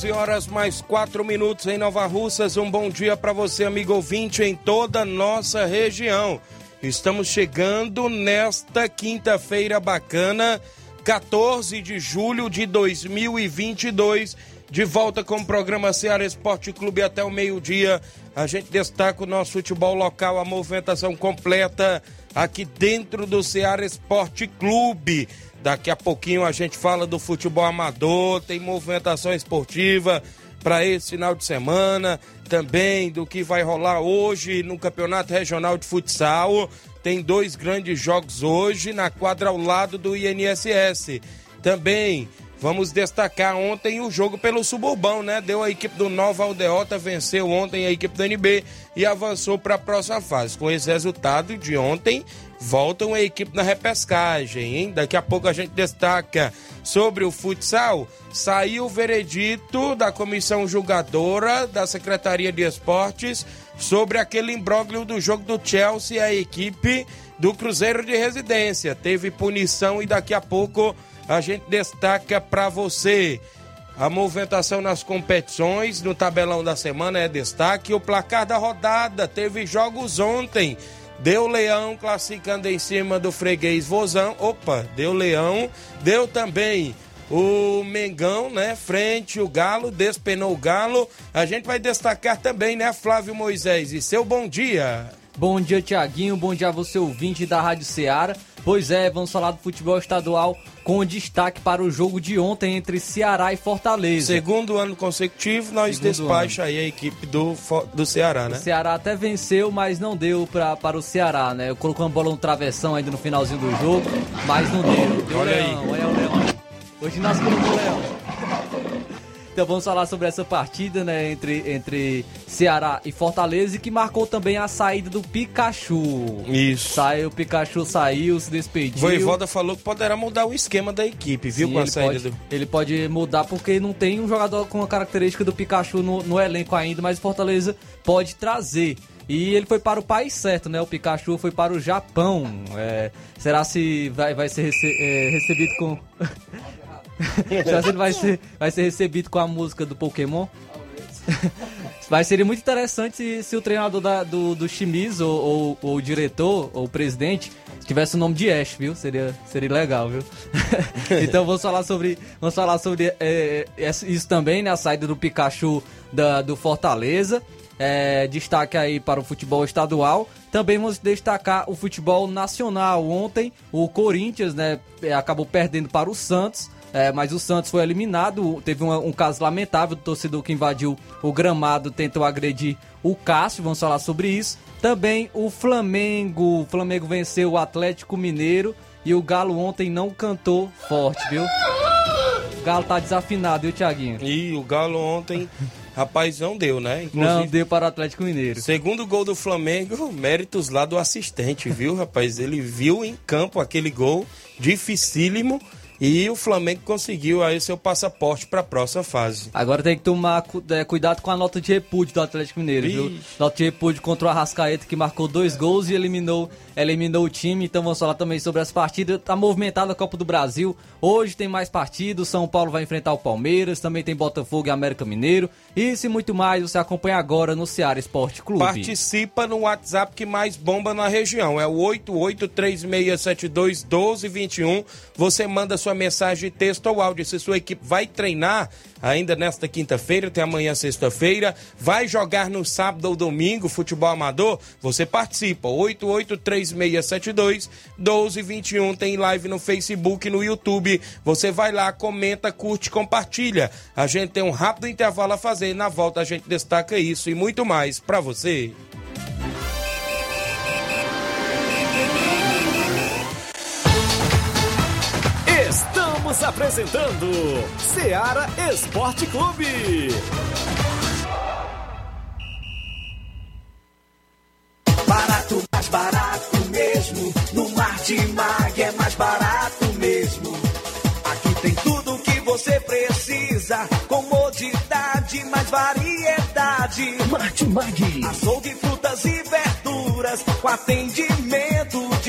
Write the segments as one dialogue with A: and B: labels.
A: 11 horas mais 4 minutos em Nova Russas. Um bom dia para você, amigo ouvinte, em toda a nossa região. Estamos chegando nesta quinta-feira bacana, 14 de julho de 2022. De volta com o programa Ceará Esporte Clube até o meio-dia. A gente destaca o nosso futebol local, a movimentação completa aqui dentro do Ceará Esporte Clube. Daqui a pouquinho a gente fala do futebol amador, tem movimentação esportiva para esse final de semana, também do que vai rolar hoje no Campeonato Regional de Futsal. Tem dois grandes jogos hoje na quadra ao lado do INSS. Também vamos destacar ontem o jogo pelo Suburbão, né? Deu a equipe do Nova Aldeota, venceu ontem a equipe do NB e avançou para a próxima fase. Com esse resultado de ontem, voltam a equipe na repescagem, hein? Daqui a pouco a gente destaca sobre o futsal. Saiu o veredito da comissão julgadora da Secretaria de Esportes sobre aquele imbróglio do jogo do Chelsea a equipe do Cruzeiro de Residência. Teve punição e daqui a pouco a gente destaca para você. A movimentação nas competições, no tabelão da semana é destaque. O placar da rodada teve jogos ontem. Deu Leão classificando em cima do freguês Vozão. Opa, deu Leão. Deu também o Mengão, né? Frente o Galo, despenou o Galo. A gente vai destacar também, né, Flávio Moisés? E seu bom dia.
B: Bom dia, Tiaguinho. Bom dia a você, ouvinte da Rádio Ceará. Pois é, vamos falar do futebol estadual com destaque para o jogo de ontem entre Ceará e Fortaleza.
A: Segundo ano consecutivo, nós Segundo despacha ano. aí a equipe do, do Ceará, né?
B: O Ceará até venceu, mas não deu pra, para o Ceará, né? Colocou uma bola no travessão ainda no finalzinho do jogo, mas não deu. deu
A: olha
B: leão,
A: aí.
B: Olha o Leão. Hoje nós colocou o Leão. Então vamos falar sobre essa partida, né, entre, entre Ceará e Fortaleza, que marcou também a saída do Pikachu.
A: Isso.
B: Saiu, o Pikachu saiu, se despediu.
A: Voivoda falou que poderá mudar o esquema da equipe, viu, Sim, com a saída
B: pode,
A: do...
B: Ele pode mudar porque não tem um jogador com a característica do Pikachu no, no elenco ainda, mas Fortaleza pode trazer. E ele foi para o país certo, né? O Pikachu foi para o Japão. É, será se vai, vai ser rece é, recebido com. será se ele vai ser, vai ser recebido com a música do Pokémon? Vai ser muito interessante se, se o treinador da, do, do Shimizu, ou, ou, ou, o diretor, ou o presidente, tivesse o nome de Ash, viu? Seria, seria legal, viu? então vamos falar sobre, vamos falar sobre é, isso também, né? A saída do Pikachu da, do Fortaleza. É, destaque aí para o futebol estadual. Também vamos destacar o futebol nacional. Ontem o Corinthians né, acabou perdendo para o Santos. É, mas o Santos foi eliminado. Teve um, um, caso lamentável do torcedor que invadiu o gramado, tentou agredir o Cássio. Vamos falar sobre isso. Também o Flamengo. O Flamengo venceu o Atlético Mineiro e o Galo ontem não cantou forte, viu? O Galo tá desafinado, viu, Thiaguinho?
A: E o Galo ontem. Rapaz, não deu, né?
B: Inclusive, não deu para o Atlético Mineiro.
A: Segundo gol do Flamengo, méritos lá do assistente, viu, rapaz? Ele viu em campo aquele gol dificílimo e o Flamengo conseguiu aí seu passaporte para a próxima fase.
B: Agora tem que tomar é, cuidado com a nota de repúdio do Atlético Mineiro, Ixi. viu? Nota de repúdio contra o Arrascaeta, que marcou dois gols e eliminou, eliminou o time. Então vamos falar também sobre as partidas. Tá movimentada a Copa do Brasil. Hoje tem mais partidos. São Paulo vai enfrentar o Palmeiras. Também tem Botafogo e América Mineiro. Isso e muito mais você acompanha agora no Ceará Esporte Clube.
A: Participa no WhatsApp que mais bomba na região. É o 8836721221. Você manda sua sua mensagem texto ou áudio. Se sua equipe vai treinar ainda nesta quinta-feira, até amanhã, sexta-feira, vai jogar no sábado ou domingo futebol amador, você participa. 883672 1221 tem live no Facebook no YouTube. Você vai lá, comenta, curte, compartilha. A gente tem um rápido intervalo a fazer. Na volta a gente destaca isso e muito mais para você.
C: Estamos apresentando Seara Esporte Clube.
D: Barato, mais barato mesmo. No Martimag é mais barato mesmo. Aqui tem tudo o que você precisa. Comodidade, mais variedade.
E: Martimag.
D: Açougue, frutas e verduras. Com atendimento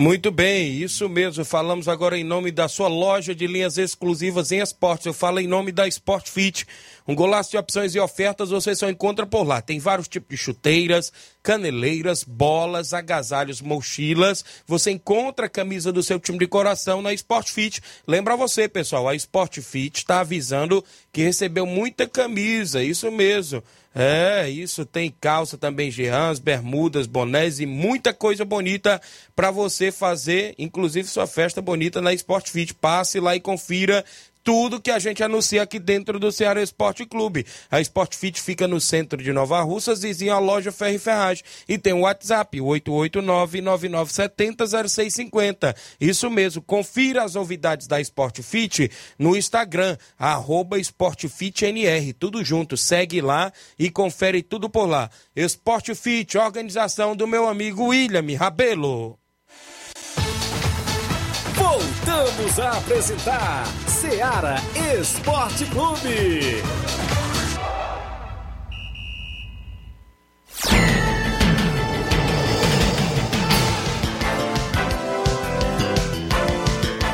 A: Muito bem, isso mesmo. Falamos agora em nome da sua loja de linhas exclusivas em esportes. Eu falo em nome da Sport Fit. Um golaço de opções e ofertas você só encontra por lá. Tem vários tipos de chuteiras, caneleiras, bolas, agasalhos, mochilas. Você encontra a camisa do seu time de coração na Sport Fit. Lembra você, pessoal, a Sport Fit está avisando que recebeu muita camisa, isso mesmo. É, isso tem calça também, jeans, bermudas, bonés e muita coisa bonita para você fazer, inclusive sua festa bonita na Sport Fit. Passe lá e confira tudo que a gente anuncia aqui dentro do Ceará Esporte Clube. A Sport Fit fica no centro de Nova Russas, vizinho à loja Ferro e Ferragem. E tem o WhatsApp, 889-9970-0650. Isso mesmo, confira as novidades da Sport Fit no Instagram, arroba SportFitNR. Tudo junto, segue lá e confere tudo por lá. Sport Fit, organização do meu amigo William Rabelo.
C: Voltamos a apresentar Seara Esporte Clube.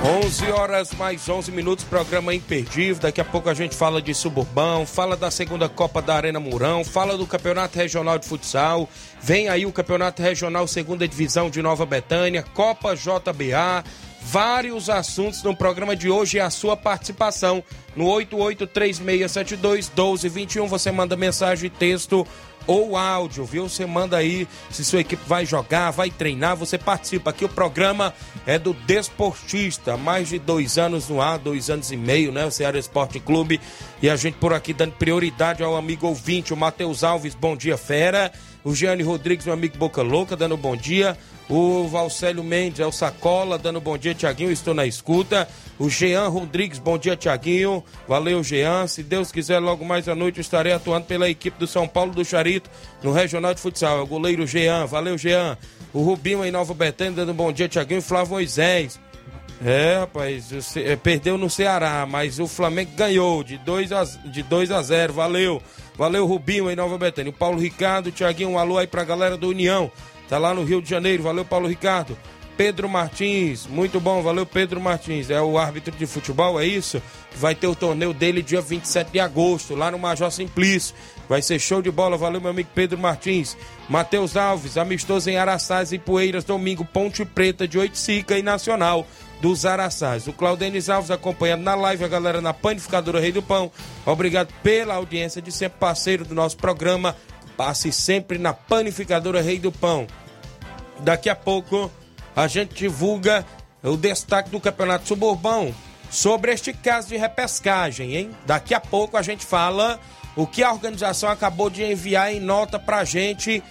A: 11 horas mais 11 minutos, programa imperdível. Daqui a pouco a gente fala de suburbão, fala da segunda Copa da Arena Mourão, fala do Campeonato Regional de Futsal. Vem aí o Campeonato Regional Segunda Divisão de Nova Betânia, Copa JBA. Vários assuntos no programa de hoje e a sua participação no 8836721221. Você manda mensagem, texto ou áudio, viu? Você manda aí se sua equipe vai jogar, vai treinar, você participa. Aqui o programa é do Desportista, mais de dois anos no ar, dois anos e meio, né? O Ceará Esporte Clube. E a gente por aqui dando prioridade ao amigo ouvinte, o Matheus Alves, bom dia, fera. O Gianni Rodrigues, meu amigo Boca Louca, dando bom dia. O Valcélio Mendes, é o Sacola, dando bom dia, Tiaguinho, estou na escuta. O Jean Rodrigues, bom dia, Tiaguinho. Valeu, Jean. Se Deus quiser, logo mais à noite estarei atuando pela equipe do São Paulo do Charito no Regional de Futsal. É o goleiro Jean. Valeu, Jean. O Rubinho em Nova Betânia, dando bom dia, Tiaguinho. Flávio Moisés. É, rapaz, perdeu no Ceará, mas o Flamengo ganhou de 2 a, de 2 a 0. Valeu. Valeu, Rubinho em Nova Betânia. O Paulo Ricardo, Tiaguinho, um alô aí pra galera do União. Tá lá no Rio de Janeiro. Valeu, Paulo Ricardo. Pedro Martins, muito bom, valeu Pedro Martins. É o árbitro de futebol, é isso? Vai ter o torneio dele dia 27 de agosto, lá no Major Simplício. Vai ser show de bola, valeu meu amigo Pedro Martins. Matheus Alves, amistoso em Araçás e Poeiras, domingo, Ponte Preta de Oiticica e Nacional dos Araçás. O Claudenis Alves acompanhando na live a galera na Panificadora Rei do Pão. Obrigado pela audiência de sempre parceiro do nosso programa. Passe sempre na Panificadora Rei do Pão. Daqui a pouco a gente divulga o destaque do Campeonato Suburbão sobre este caso de repescagem, hein? Daqui a pouco a gente fala o que a organização acabou de enviar em nota pra gente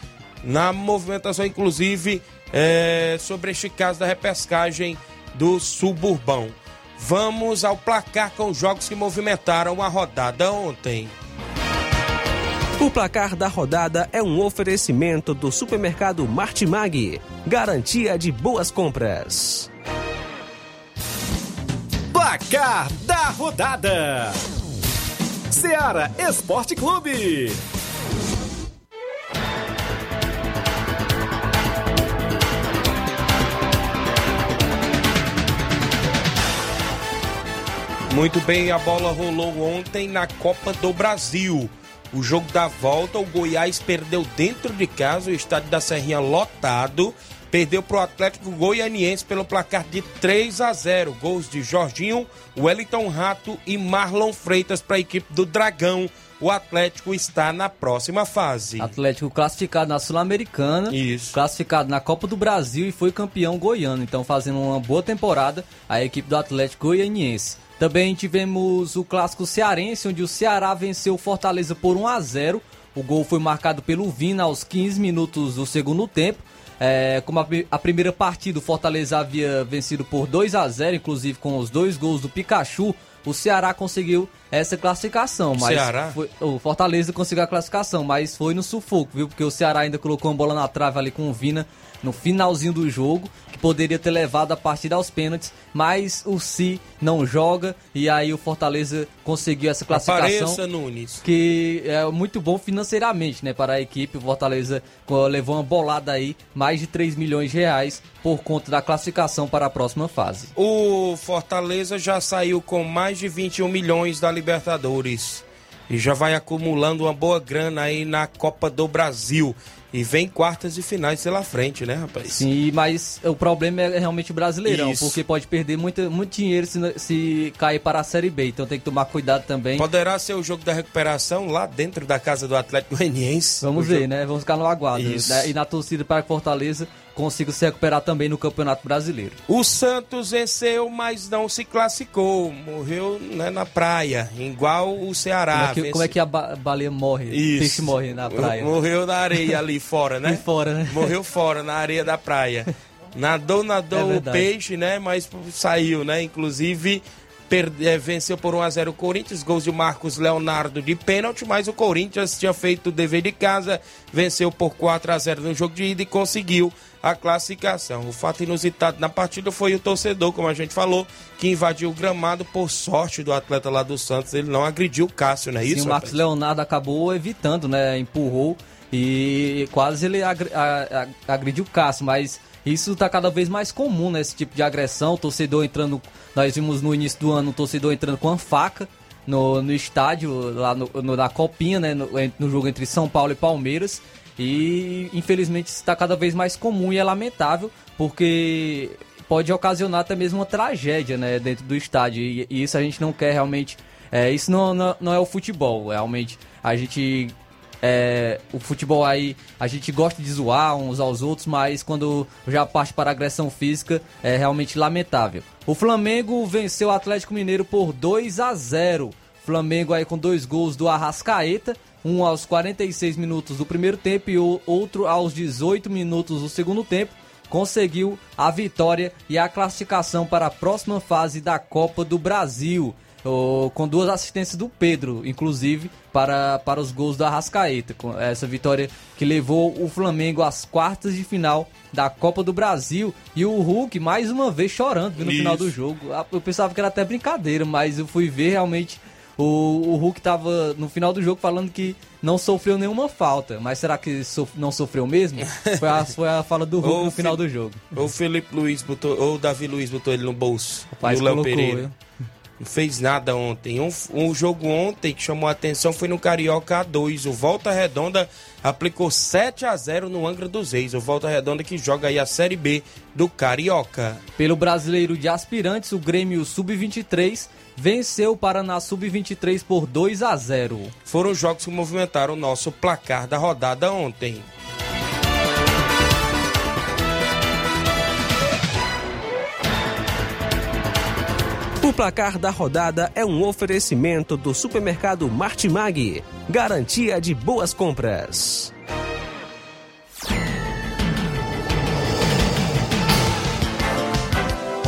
A: na movimentação, inclusive, é, sobre este caso da repescagem do Suburbão. Vamos ao placar com os jogos que movimentaram a rodada ontem.
F: O placar da rodada é um oferecimento do supermercado Martimag. Garantia de boas compras.
C: Placar da rodada: Seara Esporte Clube.
A: Muito bem, a bola rolou ontem na Copa do Brasil. O jogo da volta, o Goiás perdeu dentro de casa, o estádio da Serrinha lotado. Perdeu para o Atlético Goianiense pelo placar de 3 a 0. Gols de Jorginho, Wellington Rato e Marlon Freitas para a equipe do Dragão. O Atlético está na próxima fase.
B: Atlético classificado na Sul-Americana,
A: Isso.
B: classificado na Copa do Brasil e foi campeão goiano. Então, fazendo uma boa temporada, a equipe do Atlético Goianiense. Também tivemos o clássico cearense, onde o Ceará venceu o Fortaleza por 1 a 0. O gol foi marcado pelo Vina aos 15 minutos do segundo tempo. É, como a, a primeira partida o Fortaleza havia vencido por 2 a 0, inclusive com os dois gols do Pikachu, o Ceará conseguiu essa classificação. Mas foi- o Fortaleza conseguiu a classificação, mas foi no sufoco, viu? Porque o Ceará ainda colocou uma bola na trave ali com o Vina no finalzinho do jogo, que poderia ter levado a partida aos pênaltis, mas o Si não joga e aí o Fortaleza conseguiu essa classificação
A: Apareça, Nunes.
B: que é muito bom financeiramente, né, para a equipe. O Fortaleza levou uma bolada aí, mais de 3 milhões de reais por conta da classificação para a próxima fase.
A: O Fortaleza já saiu com mais de 21 milhões da Libertadores e já vai acumulando uma boa grana aí na Copa do Brasil. E vem quartas e finais pela frente, né, rapaz?
B: Sim, mas o problema é realmente o brasileirão,
A: Isso.
B: porque pode perder muito, muito dinheiro se, se cair para a Série B. Então tem que tomar cuidado também.
A: Poderá ser o jogo da recuperação lá dentro da casa do Atlético Goianiense.
B: Vamos ver,
A: jogo-
B: né? Vamos ficar no aguardo. Né? E na torcida para Fortaleza consiga se recuperar também no Campeonato Brasileiro.
A: O Santos venceu, mas não se classificou. Morreu né, na praia, igual o Ceará.
B: como, é que, como é que a ba- baleia morre? O
A: Isso.
B: peixe morre na praia.
A: Morreu na areia ali fora, né?
B: Fora, né?
A: Morreu fora, na areia da praia. Nadou,
B: É
A: nadou o
B: verdade.
A: peixe, né? Mas saiu, né? Inclusive, per- eh, venceu por 1x0 o Corinthians, gols de Marcos Leonardo de pênalti, mas o Corinthians tinha feito o dever de casa, venceu por 4x0 no jogo de ida e conseguiu a classificação. O fato inusitado na partida foi o torcedor, como a gente falou, que invadiu o gramado por sorte do atleta lá do Santos. Ele não agrediu o Cássio, não é
B: Sim,
A: isso?
B: o Marcos
A: rapaz?
B: Leonardo acabou evitando, né? Empurrou e quase ele agrediu o Cássio, mas isso tá cada vez mais comum, né? Esse tipo de agressão. O torcedor entrando. Nós vimos no início do ano o torcedor entrando com a faca no, no estádio, lá no, no- na Copinha, né? No, no jogo entre São Paulo e Palmeiras. E infelizmente está cada vez mais comum e é lamentável, porque pode ocasionar até mesmo uma tragédia né, dentro do estádio. E, e isso a gente não quer realmente. É, isso não, não, não é o futebol. Realmente a gente. é, o futebol aí, a gente gosta de zoar uns aos outros, mas quando já parte para agressão física é realmente lamentável. O Flamengo venceu o Atlético Mineiro por 2 a 0. Flamengo aí com dois gols do Arrascaeta, um aos 46 minutos do primeiro tempo e o outro aos 18 minutos do segundo tempo conseguiu a vitória e a classificação para a próxima fase da Copa do Brasil. Com duas assistências do Pedro, inclusive, para, para os gols da Arrascaeta. Com essa vitória que levou o Flamengo às quartas de final da Copa do Brasil. E o Hulk, mais uma vez, chorando no
A: Isso.
B: final do jogo. Ah, Eu pensava que era até brincadeira, mas eu fui ver realmente. O, o Hulk tava no final do jogo falando que não sofreu nenhuma falta. Mas será que sof- não sofreu mesmo? Foi a, foi a fala do Hulk no final
A: Fi-
B: do jogo.
A: Ou o Felipe Luiz botou, ou o Davi Luiz botou ele no bolso.
B: Rapaz,
A: do Léo Pereira. Não fez nada ontem. Um, um jogo ontem que chamou a atenção foi no Carioca A2. O Volta Redonda aplicou 7 a 0 no Angra dos Reis. O Volta Redonda que joga aí a Série B do Carioca.
B: Pelo brasileiro de aspirantes, o Grêmio Sub-23 venceu o Paraná Sub-23 por 2 a 0.
A: Foram os jogos que movimentaram o nosso placar da rodada ontem.
F: O placar da rodada é um oferecimento do supermercado Martimag. Garantia de boas compras.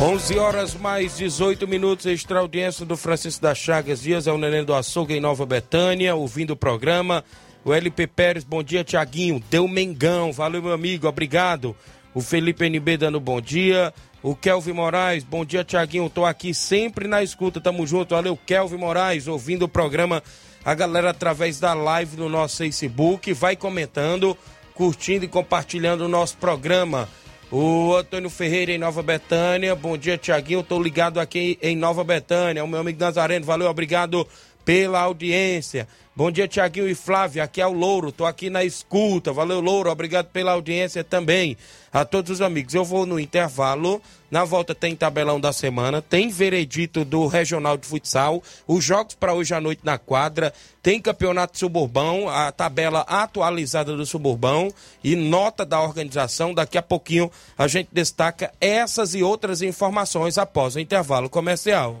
A: Onze horas mais 18 minutos, extra audiência do Francisco da Chagas Dias, é o Neném do Açougue em Nova Betânia, ouvindo o programa. O LP Pérez, bom dia, Tiaguinho. Deu Mengão, valeu, meu amigo, obrigado. O Felipe NB dando bom dia. O Kelvin Moraes, bom dia, Tiaguinho. Tô aqui sempre na escuta, tamo junto. Valeu, Kelvin Moraes, ouvindo o programa a galera através da live no nosso Facebook, vai comentando, curtindo e compartilhando o nosso programa. O Antônio Ferreira em Nova Betânia. Bom dia, Tiaguinho. Estou ligado aqui em Nova Betânia. O meu amigo Nazareno, valeu, obrigado pela audiência. Bom dia, Tiaguinho e Flávia. Aqui é o Louro. Tô aqui na escuta. Valeu, Louro. Obrigado pela audiência também. A todos os amigos. Eu vou no intervalo. Na volta tem tabelão da semana, tem veredito do Regional de Futsal, os jogos para hoje à noite na quadra, tem campeonato suburbão, a tabela atualizada do suburbão e nota da organização. Daqui a pouquinho a gente destaca essas e outras informações após o intervalo comercial.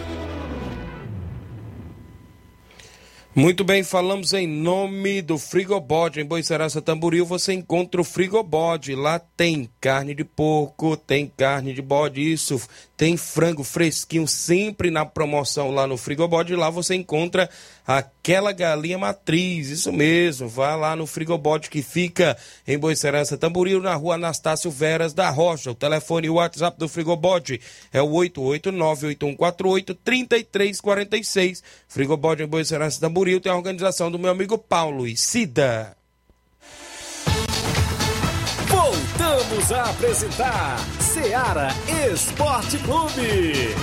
A: Muito bem, falamos em nome do Frigobode. Em Boicerança Tamboril você encontra o Frigobode. Lá tem carne de porco, tem carne de bode, isso. Tem frango fresquinho sempre na promoção lá no Frigobode. Lá você encontra aquela galinha matriz, isso mesmo. Vá lá no Frigobode que fica em Boicerança Tamboril, na rua Anastácio Veras da Rocha. O telefone e o WhatsApp do Frigobode é o 889-8148-3346. Frigobode em Boicerança Tamboril tem a organização do meu amigo Paulo e Cida.
C: Voltamos a apresentar Seara Esporte Clube.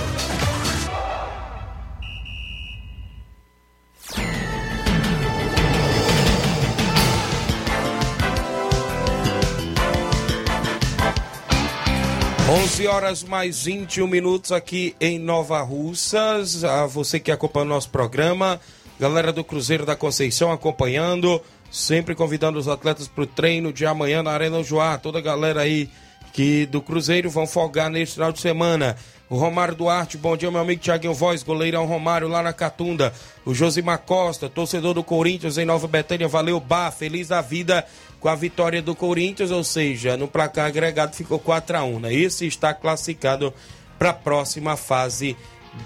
A: 11 horas mais 21 minutos aqui em Nova Russas. A você que acompanha o nosso programa, galera do Cruzeiro da Conceição acompanhando, sempre convidando os atletas para o treino de amanhã na Arena Joá. Toda a galera aí que do Cruzeiro vão folgar neste final de semana. O Romário Duarte, bom dia, meu amigo Tiaguinho Voz, goleirão Romário lá na Catunda. O Josimar Costa, torcedor do Corinthians em Nova Betânia, valeu, Bah, feliz da vida com a vitória do Corinthians, ou seja, no placar agregado ficou 4 a 1 né? Esse está classificado para a próxima fase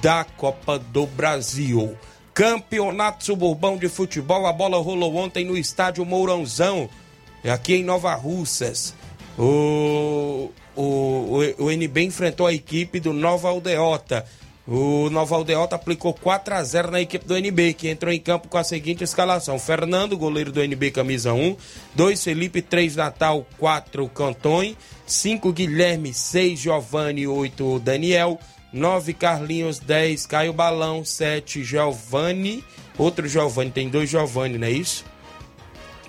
A: da Copa do Brasil. Campeonato Suburbão de Futebol, a bola rolou ontem no estádio Mourãozão, aqui em Nova Russas. O, o, o, o NB enfrentou a equipe do Nova Aldeota. O Nova Aldeota aplicou 4 a 0 na equipe do NB, que entrou em campo com a seguinte escalação: Fernando, goleiro do NB, camisa 1, 2 Felipe, 3 Natal, 4 Cantões, 5 Guilherme, 6 Giovanni, 8 Daniel, 9 Carlinhos, 10 Caio Balão, 7 Giovanni, outro Giovanni, tem dois Giovanni, não é isso?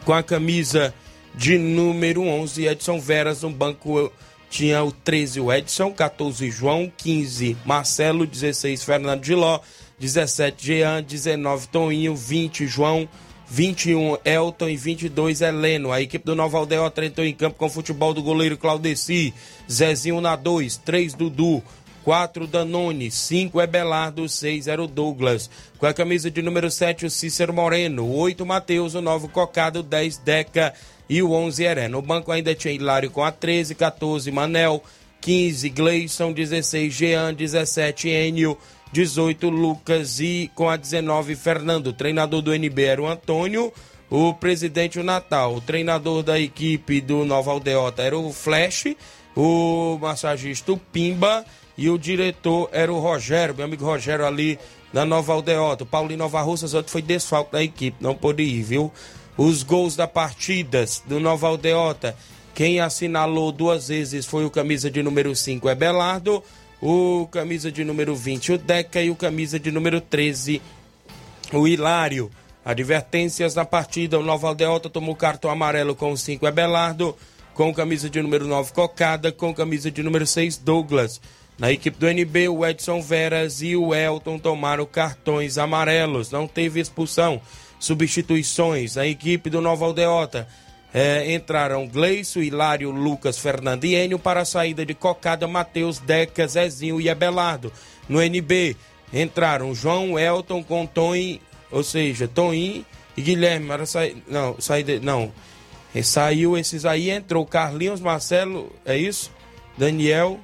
A: Com a camisa de número 11, Edson Veras no banco tinha o 13 o Edson, 14 João, 15 Marcelo, 16 Fernando Giló, 17 Jean, 19 Toninho, 20 João, 21 Elton e 22 Heleno. A equipe do Nova Aldeota entrou em campo com o futebol do goleiro Claudeci, Zezinho na 2, 3 Dudu, 4 Danone, 5 Ebelardo, 6 era o Douglas. Com a camisa de número 7 o Cícero Moreno, 8 Matheus, o 9 Cocado, 10 Deca, e o 11 Heré. No banco ainda tinha Hilário com a 13, 14 Manel, 15 Gleison, 16 Jean, 17 Enio, 18 Lucas e com a 19 Fernando. O treinador do NB era o Antônio, o presidente o Natal. O treinador da equipe do Nova Aldeota era o Flash, o massagista o Pimba e o diretor era o Rogério, meu amigo Rogério ali da Nova Aldeota. O Paulinho Nova Russas ontem foi desfalque da equipe, não pôde ir, viu? Os gols da partidas do Nova Aldeota. Quem assinalou duas vezes foi o camisa de número 5, Ebelardo. O camisa de número 20, o Deca. E o camisa de número 13, o Hilário. Advertências na partida. O Nova Aldeota tomou cartão amarelo com o 5, Ebelardo. Com camisa de número 9, Cocada. Com camisa de número 6, Douglas. Na equipe do NB, o Edson Veras e o Elton tomaram cartões amarelos. Não teve expulsão. Substituições. Na equipe do Nova Aldeota. É, entraram Gleison, Hilário, Lucas, Fernando e Enio para a saída de Cocada, Matheus, Deca, Zezinho e Abelardo. No NB entraram João, Elton com Toim, ou seja, Toim e Guilherme. Para não, saída, não. E saiu esses aí, entrou Carlinhos, Marcelo, é isso? Daniel,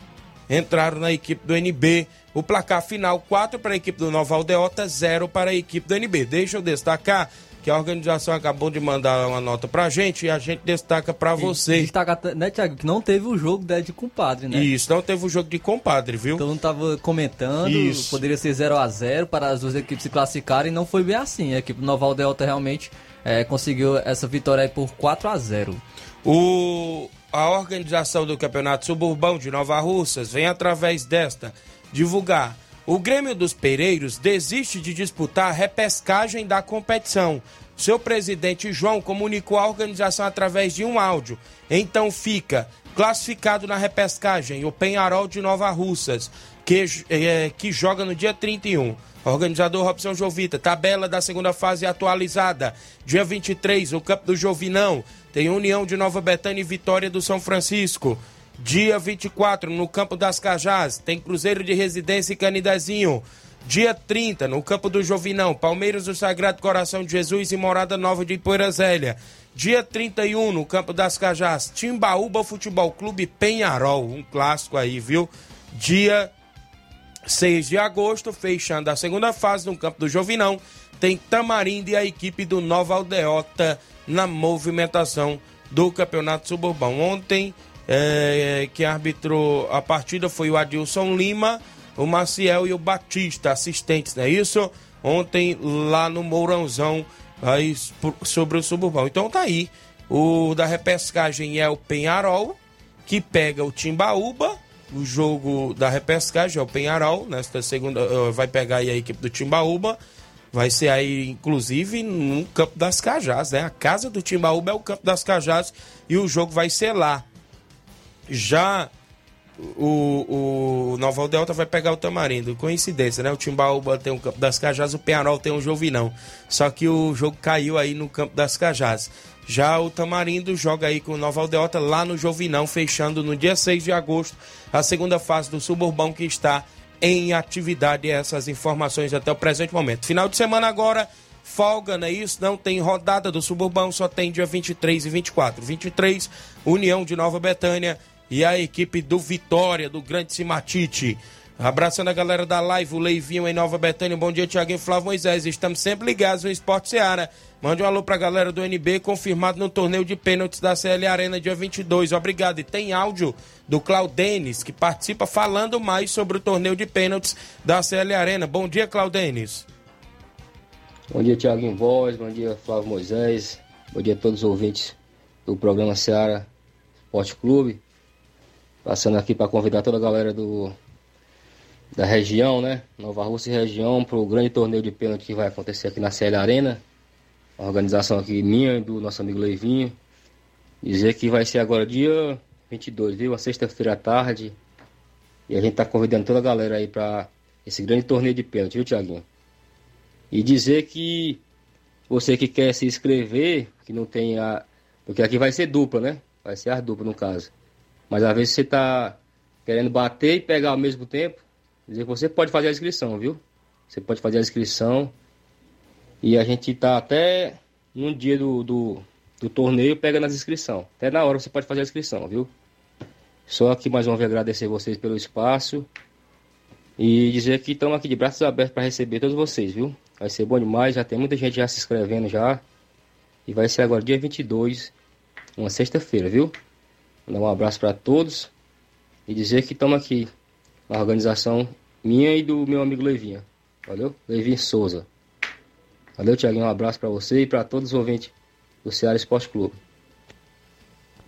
A: entraram na equipe do NB. O placar final, 4 para a equipe do Nova Aldeota, 0 para a equipe do NB. Deixa eu destacar que a organização acabou de mandar uma nota pra gente e a gente destaca pra vocês.
B: Destaca, né, Thiago, que não teve o jogo né, de compadre, né?
A: Isso, não teve o jogo de compadre, viu?
B: Então tava comentando, Isso. poderia ser 0 a 0 para as duas equipes se classificarem, não foi bem assim. A equipe Nova Aldeota realmente é, conseguiu essa vitória aí por 4 a 0
A: O, a organização do Campeonato Suburbão de Nova Russas vem através desta divulgar o Grêmio dos Pereiros desiste de disputar a repescagem da competição. Seu presidente João comunicou à organização através de um áudio. Então fica classificado na repescagem o Penharol de Nova Russas, que, é, que joga no dia 31. Organizador Robson Jovita, tabela da segunda fase atualizada. Dia 23, o campo do Jovinão. Tem União de Nova Betânia e Vitória do São Francisco. Dia 24, no Campo das Cajás, tem Cruzeiro de Residência e Canidezinho. Dia 30, no Campo do Jovinão, Palmeiras do Sagrado Coração de Jesus e Morada Nova de Poeira Zélia. Dia 31, no Campo das Cajás, Timbaúba Futebol Clube Penharol, um clássico aí, viu? Dia 6 de agosto, fechando a segunda fase no Campo do Jovinão, tem Tamarindo e a equipe do Nova Aldeota na movimentação do Campeonato Suburbão. Ontem é, que arbitrou a partida foi o Adilson Lima, o Maciel e o Batista, assistentes, não é isso? Ontem lá no Mourãozão, aí, sobre o Suburbão. Então tá aí. O da repescagem é o Penharol, que pega o Timbaúba. O jogo da repescagem é o Penharol. Nesta segunda, eh, vai pegar aí a equipe do Timbaúba. Vai ser aí, inclusive, no Campo das Cajás, né? A casa do Timbaúba é o Campo das Cajás e o jogo vai ser lá. Já o, o Nova Delta vai pegar o Tamarindo. Coincidência, né? O Timbaúba tem o Campo das Cajás, o Penharol tem o Jovinão. Só que o jogo caiu aí no Campo das Cajás. Já o Tamarindo joga aí com o Nova Aldeota lá no Jovinão, fechando no dia 6 de agosto a segunda fase do Suburbão que está em atividade. Essas informações até o presente momento. Final de semana agora, folga, não é isso? Não tem rodada do Suburbão, só tem dia 23 e 24. 23, União de Nova Betânia e a equipe do Vitória, do Grande Cimatite. Abraçando a galera da live, o Leivinho em Nova Betânia. Bom dia, e Flávio Moisés. Estamos sempre ligados no Esporte Seara. Mande um alô pra galera do NB, confirmado no torneio de pênaltis da CL Arena, dia 22. Obrigado. E tem áudio do Claudenis, que participa falando mais sobre o torneio de pênaltis da CL Arena. Bom dia, Claudenis.
G: Bom dia, Tiago Voz. Bom dia, Flávio Moisés. Bom dia a todos os ouvintes do programa Seara Esporte Clube. Passando aqui para convidar toda a galera do, da região, né? Nova Rússia e região, para o grande torneio de pênalti que vai acontecer aqui na CL Arena. A organização aqui minha e do nosso amigo Leivinho. Dizer que vai ser agora dia 22, viu? A sexta-feira à tarde. E a gente tá convidando toda a galera aí para esse grande torneio de pênalti, viu, Tiaguinho? E dizer que você que quer se inscrever, que não tem a. Porque aqui vai ser dupla, né? Vai ser a dupla no caso. Mas às vezes você está querendo bater e pegar ao mesmo tempo, dizer que você pode fazer a inscrição, viu? Você pode fazer a inscrição e a gente está até no dia do, do, do torneio pegando as inscrições. Até na hora você pode fazer a inscrição, viu? Só aqui mais uma vez agradecer vocês pelo espaço e dizer que estamos aqui de braços abertos para receber todos vocês, viu? Vai ser bom demais, já tem muita gente já se inscrevendo já. E vai ser agora dia 22, uma sexta-feira, viu? Mandar um abraço para todos e dizer que estamos aqui na organização minha e do meu amigo Levinha. Valeu? Levinha Souza. Valeu, Tiaguinho. Um abraço para você e para todos os ouvintes do Ceará Esporte Clube.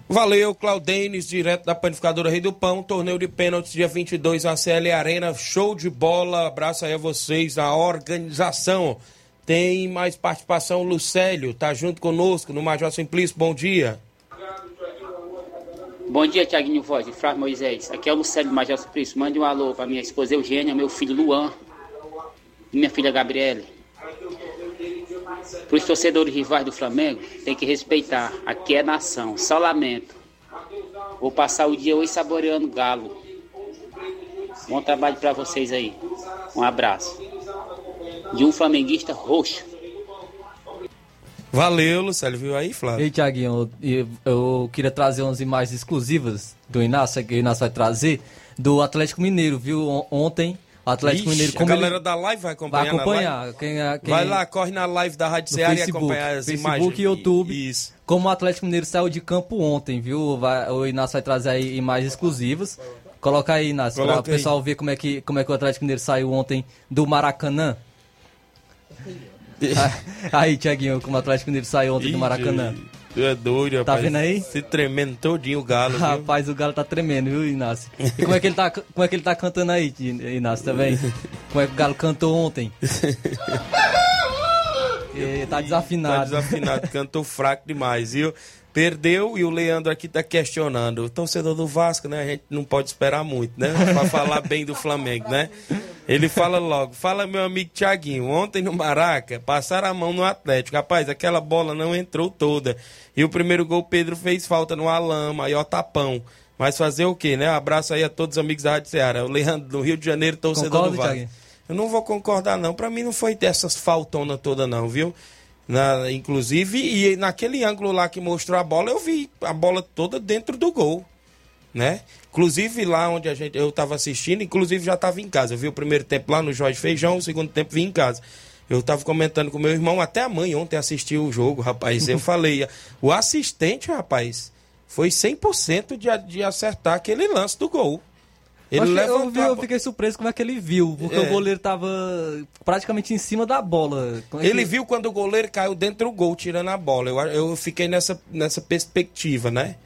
A: Valeu, Claudenes, direto da Panificadora Rei do Pão, torneio de pênaltis dia 22 na CL Arena, show de bola, abraço aí a vocês, a organização. Tem mais participação, Lucélio, tá junto conosco no Major Simplício, bom dia.
H: Bom dia, Tiaguinho Voz e Flávio Moisés. Aqui é o Lucélio Major Suplício. Mande um alô para minha esposa Eugênia, meu filho Luan e minha filha Gabriele. Para os torcedores rivais do Flamengo, tem que respeitar. Aqui é nação, só lamento. Vou passar o dia hoje saboreando galo. Bom trabalho para vocês aí. Um abraço. De um flamenguista roxo.
A: Valeu, Lucélio, viu aí, Flávio?
B: Ei, Tiaguinho, eu, eu queria trazer umas imagens exclusivas do Inácio, que o Inácio vai trazer, do Atlético Mineiro, viu? On- Ontem, o Atlético
A: Ixi,
B: Mineiro...
A: a
B: como
A: galera
B: ele
A: da live vai acompanhar,
B: vai acompanhar. Quem, quem,
A: Vai lá, corre na live da Rádio Ceará e
B: Facebook,
A: acompanhar as
B: Facebook
A: imagens.
B: e YouTube.
A: Isso.
B: Como o Atlético Mineiro saiu de campo ontem, viu? Vai- o Inácio vai trazer aí imagens exclusivas. Coloca aí, Inácio, para o pessoal ver como é, que, como é que o Atlético Mineiro saiu ontem do Maracanã. aí, Tiaguinho, como o Atlético Mineiro saiu ontem do
A: Ih,
B: Maracanã.
A: Tu é doido, rapaz.
B: Tá vendo aí?
A: Se tremendo todinho o galo, viu?
B: Rapaz, o galo tá tremendo, viu, Inácio? E como é que ele tá, como é que ele tá cantando aí, Inácio, também? Como é que o galo cantou ontem? E tá
A: Tá
B: desafinado.
A: desafinado, cantou fraco demais, viu? Perdeu e o Leandro aqui tá questionando. O torcedor do Vasco, né? A gente não pode esperar muito, né? Pra falar bem do Flamengo, né? Ele fala logo. Fala, meu amigo Tiaguinho. Ontem no Maraca, passaram a mão no Atlético. Rapaz, aquela bola não entrou toda. E o primeiro gol, Pedro fez falta no Alama, aí ó, tapão. Mas fazer o quê, né? Abraço aí a todos os amigos da Rádio Ceará. O Leandro do Rio de Janeiro, torcedor
B: Concorda,
A: do Vasco.
B: Thiaguinho?
A: Eu não vou concordar, não. Pra mim não foi dessas faltonas todas, não, viu? Na, inclusive, e naquele ângulo lá que mostrou a bola, eu vi a bola toda dentro do gol, né? Inclusive lá onde a gente, eu tava assistindo, inclusive já tava em casa. Eu vi o primeiro tempo lá no Jorge Feijão, o segundo tempo vim em casa. Eu tava comentando com meu irmão, até a mãe ontem assistiu o jogo, rapaz. Eu falei, o assistente, rapaz, foi 100% de, de acertar aquele lance do gol. Ele
B: eu, vi- eu fiquei surpreso como é que ele viu, porque
A: É.
B: o goleiro tava praticamente em cima da bola. É
A: Ele
B: que-
A: viu quando o goleiro caiu dentro do gol, tirando a bola. Eu, eu fiquei nessa, nessa perspectiva, né?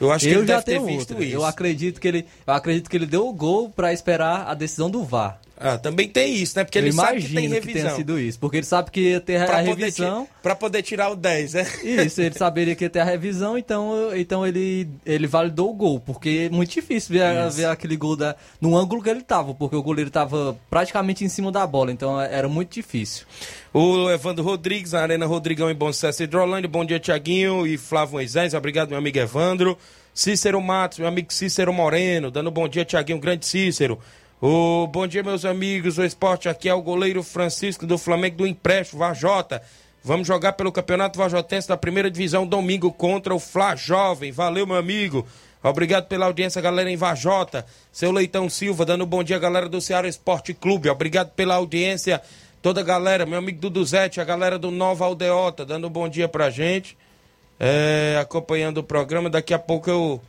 A: Eu acho que
B: eu
A: ele
B: já
A: deve ter visto
B: outra.
A: isso.
B: Eu acredito que ele, eu acredito que ele deu o gol pra esperar a decisão do VAR.
A: Ah, também tem isso, né? Porque
B: eu
A: ele sabe que tem
B: que,
A: revisão.
B: tenha sido isso, porque ele sabe que ia ter a
A: pra, poder
B: revisão.
A: pra poder tirar o 10, né?
B: Isso, ele saberia que ia ter a revisão, então, então ele, ele validou o gol, porque é muito difícil ver, ver aquele gol da, no ângulo que ele tava, porque o goleiro tava praticamente em cima da bola, então era muito difícil.
A: O Evandro Rodrigues, na Arena Rodrigão em Bom Sucesso Hidrolândia. Bom dia, Tiaguinho e Flávio Moisés. Obrigado, meu amigo Evandro. Cícero Matos, meu amigo Cícero Moreno, dando bom dia, Tiaguinho, grande Cícero. O bom dia, meus amigos. O esporte aqui é o goleiro Francisco do Flamengo do Empréstimo, Vajota. Vamos jogar pelo Campeonato Vajotense da primeira divisão domingo contra o Fla Jovem. Valeu, meu amigo. Obrigado pela audiência, galera em Vajota. Seu Leitão Silva, dando bom dia, galera do Ceará Esporte Clube. Obrigado pela audiência, toda a galera. Meu amigo Duduzete, a galera do Nova Aldeota, dando bom dia pra gente. É, acompanhando o programa. Daqui a pouco eu.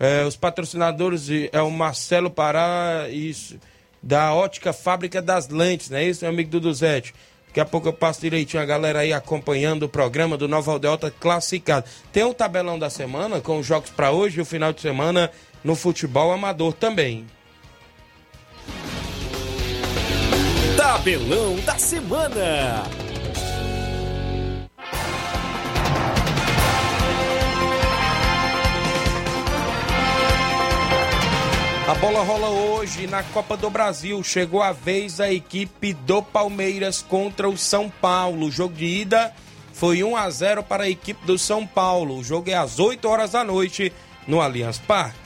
A: É, os patrocinadores é o Marcelo Pará, isso, da Ótica Fábrica das Lentes, não é isso, meu amigo Duduzete? Daqui a pouco eu passo direitinho a galera aí acompanhando o programa do Nova Aldeota classificado. Tem o tabelão da semana com os jogos pra hoje e o final de semana no futebol amador também.
C: Tabelão da semana.
A: A bola rola hoje na Copa do Brasil. Chegou a vez da equipe do Palmeiras contra o São Paulo. O jogo de ida foi 1 a 0 para a equipe do São Paulo. O jogo é às 8 horas da noite no Allianz Parque.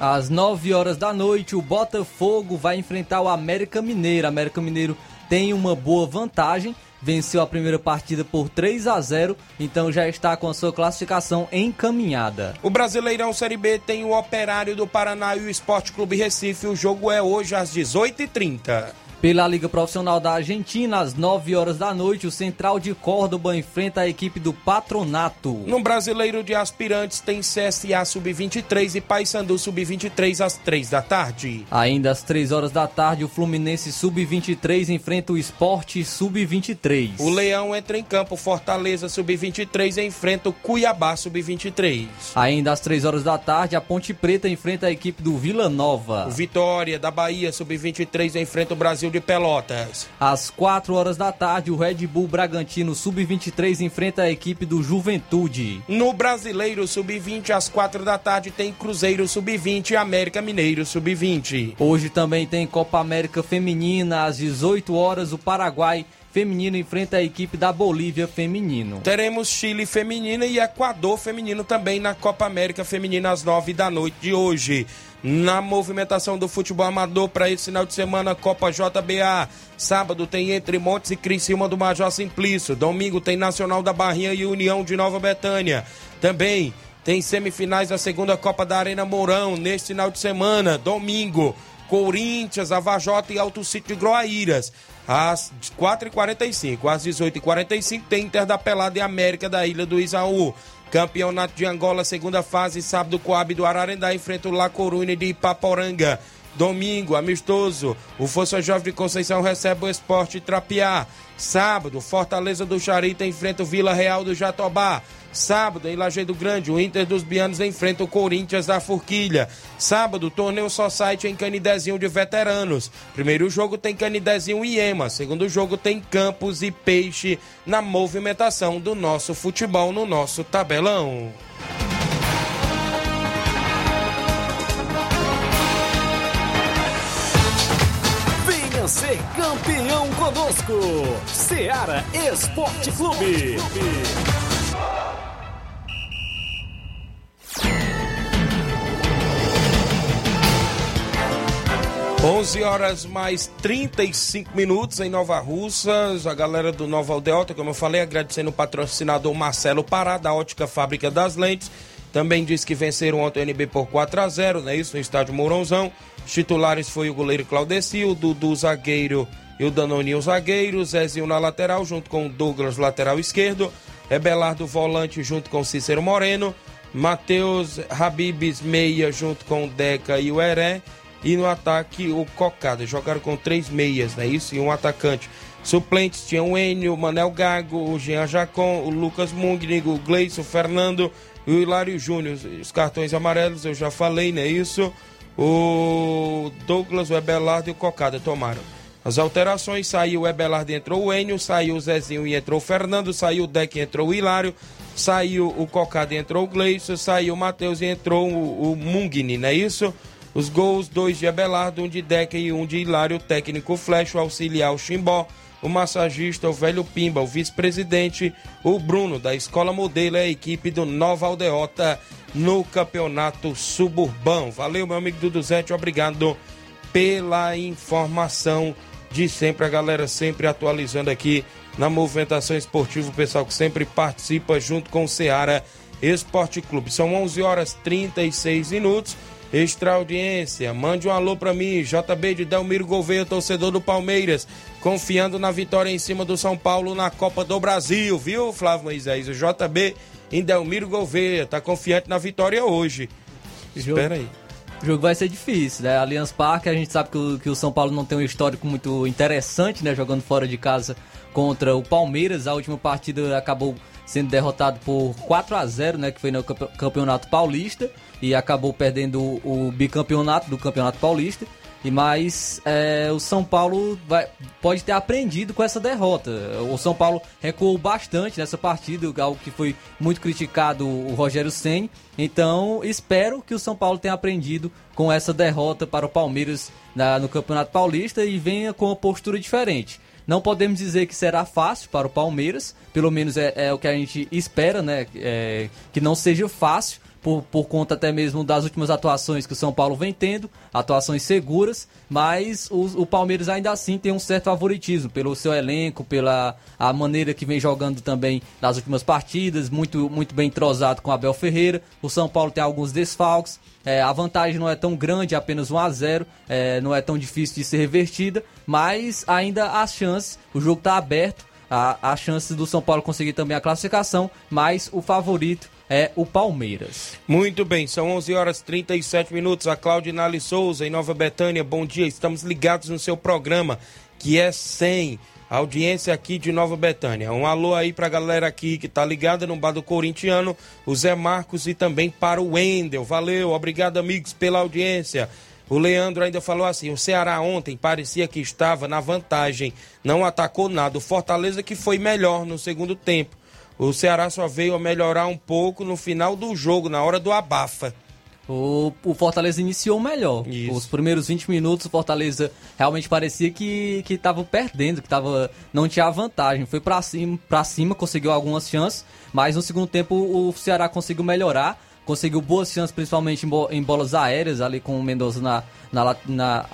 B: Às 9 horas da noite, o Botafogo vai enfrentar o América Mineiro. América Mineiro tem uma boa vantagem, venceu a primeira partida por 3 a 0, então já está com a sua classificação encaminhada.
A: O Brasileirão Série B tem o Operário do Paraná e o Esporte Clube Recife. O jogo é hoje às 18h30.
B: Pela Liga Profissional da Argentina, às 9 horas da noite, o Central de Córdoba enfrenta a equipe do Patronato.
A: No Brasileiro de Aspirantes tem CSA Sub-23 e Paysandu Sub-23 às 3 da tarde.
B: Ainda às 3 horas da tarde, o Fluminense Sub-23 enfrenta o Esporte Sub-23.
A: O Leão entra em campo, Fortaleza Sub-23 enfrenta o Cuiabá Sub-23.
B: Ainda às 3 horas da tarde, a Ponte Preta enfrenta a equipe do Vila Nova.
A: O Vitória da Bahia Sub-23 enfrenta o Brasil Brasil de Pelotas.
B: Às 4 horas da tarde, o Red Bull Bragantino Sub-23 enfrenta a equipe do Juventude.
A: No Brasileiro Sub-20, às 4 da tarde, tem Cruzeiro Sub-20 e América Mineiro Sub-20.
B: Hoje também tem Copa América Feminina, às 18 horas, o Paraguai feminino enfrenta a equipe da Bolívia feminino.
A: Teremos Chile feminina e Equador feminino também na Copa América Feminina às 9 da noite de hoje. Na movimentação do futebol amador para esse final de semana, Copa JBA. Sábado tem Entre Montes e Criciúma do Major Simplício. Domingo tem Nacional da Barrinha e União de Nova Betânia. Também tem semifinais da segunda Copa da Arena Mourão neste final de semana. Domingo, Corinthians, Avajota e Alto Sítio de Groaíras. Às 4h45, às 18h45 tem Inter da Pelada e América da Ilha do Isaú. Campeonato de Angola, segunda fase, sábado, Coab do Ararendá enfrenta o La Coruna de Ipaporanga. Domingo, amistoso, o Força Jovem de Conceição recebe o Esporte Trapiá. Sábado, Fortaleza do Charita enfrenta o Vila Real do Jatobá. Sábado, em Lajeado Grande, o Inter dos Bianos enfrenta o Corinthians da Forquilha. Sábado, torneio Society em Canidezinho de Veteranos. Primeiro jogo tem Canidezinho e Ema. Segundo jogo tem Campos e Peixe na movimentação do nosso futebol no nosso tabelão.
C: Venha ser campeão conosco. Seara Esporte Clube.
A: 11 horas mais 35 minutos em Nova Russas. A galera do Nova Aldeota, como eu falei, agradecendo o patrocinador Marcelo Pará, da Ótica Fábrica das Lentes. Também disse que venceram ontem o NB por 4 a 0 né? Isso no estádio Mourãozão. Os titulares foi o goleiro Claudeci, o Dudu zagueiro e o Danoninho zagueiro, Zezinho na lateral, junto com o Douglas, lateral esquerdo, Ebelardo volante, junto com Cícero Moreno, Matheus Habibes meia, junto com o Deca e o Heré, e no ataque o Cocada. Jogaram com três meias, né? Isso, e um atacante. Suplentes tinham o Enio, o Manel Gago, o Jean Jacon, o Lucas Mungnig, o Gleison, o Fernando e o Hilário Júnior. Os cartões amarelos eu já falei, né? Isso. O Douglas, o Ebelardo e o Cocada tomaram. As alterações, saiu o Ebelardo entrou o Enio, saiu o Zezinho e entrou o Fernando, saiu o Deck e entrou o Hilário, saiu o Cocada entrou o Gleison, saiu o Matheus e entrou o, o Mungni, não é isso? Os gols, dois de Abelardo, um de Deca e um de Hilário, o técnico Flecha, o auxiliar o Chimbó, o massagista, o velho Pimba, o vice-presidente, o Bruno, da Escola Modelo, é a equipe do Nova Aldeota no Campeonato Suburbão. Valeu, meu amigo Dudu Zete, obrigado pela informação de sempre, a galera sempre atualizando aqui na movimentação esportiva, o pessoal que sempre participa junto com o Ceará Esporte Clube. São 11 horas 36 minutos. Extra audiência, mande um alô pra mim, JB de Delmiro Gouveia, torcedor do Palmeiras, confiando na vitória em cima do São Paulo na Copa do Brasil, viu, Flávio Moisés? O JB em Delmiro Gouveia, tá confiante na vitória hoje. Espera aí.
B: O jogo vai ser difícil, né? Allianz Parque, a gente sabe que o, que o São Paulo não tem um histórico muito interessante, né? Jogando fora de casa contra o Palmeiras. A última partida acabou sendo derrotado por 4 a 0 né? Que foi no Campeonato Paulista e acabou perdendo o, bicampeonato do Campeonato Paulista. E mais é, o São Paulo vai, pode ter aprendido com essa derrota. O São Paulo recuou bastante nessa partida, algo que foi muito criticado o Rogério Ceni. Então espero que o São Paulo tenha aprendido com essa derrota para o Palmeiras na, no Campeonato Paulista e venha com uma postura diferente. Não podemos dizer que será fácil para o Palmeiras, pelo menos é, é o que a gente espera, né? É, que não seja fácil por, por conta até mesmo das últimas atuações que o São Paulo vem tendo, atuações seguras, mas o, o Palmeiras ainda assim tem um certo favoritismo pelo seu elenco, pela a maneira que vem jogando também nas últimas partidas, muito, muito bem entrosado com Abel Ferreira. O São Paulo tem alguns desfalques, é, a vantagem não é tão grande, é apenas 1 a 0 é, não é tão difícil de ser revertida, mas ainda há chances, o jogo está aberto, há, há chances do São Paulo conseguir também a classificação, mas o favorito é o Palmeiras.
A: Muito bem, são 11 horas 37 minutos. A Claudinale Souza, em Nova Betânia, bom dia. Estamos ligados no seu programa, que é 100. Audiência aqui de Nova Betânia. Um alô aí pra galera aqui que tá ligada no bar do Corintiano, o Zé Marcos e também para o Wendel. Valeu, obrigado amigos pela audiência. O Leandro ainda falou assim: o Ceará ontem parecia que estava na vantagem, não atacou nada. O Fortaleza que foi melhor no segundo tempo. O Ceará só veio a melhorar um pouco no final do jogo, na hora do abafa.
B: O, o Fortaleza iniciou melhor.
A: Isso.
B: Os primeiros 20 minutos o Fortaleza realmente parecia que que estava perdendo, que tava, não tinha vantagem. Foi pra cima, pra cima, conseguiu algumas chances, mas no segundo tempo o Ceará conseguiu melhorar, conseguiu boas chances, principalmente em, bo- em bolas aéreas, ali com o Mendoza na, na, na,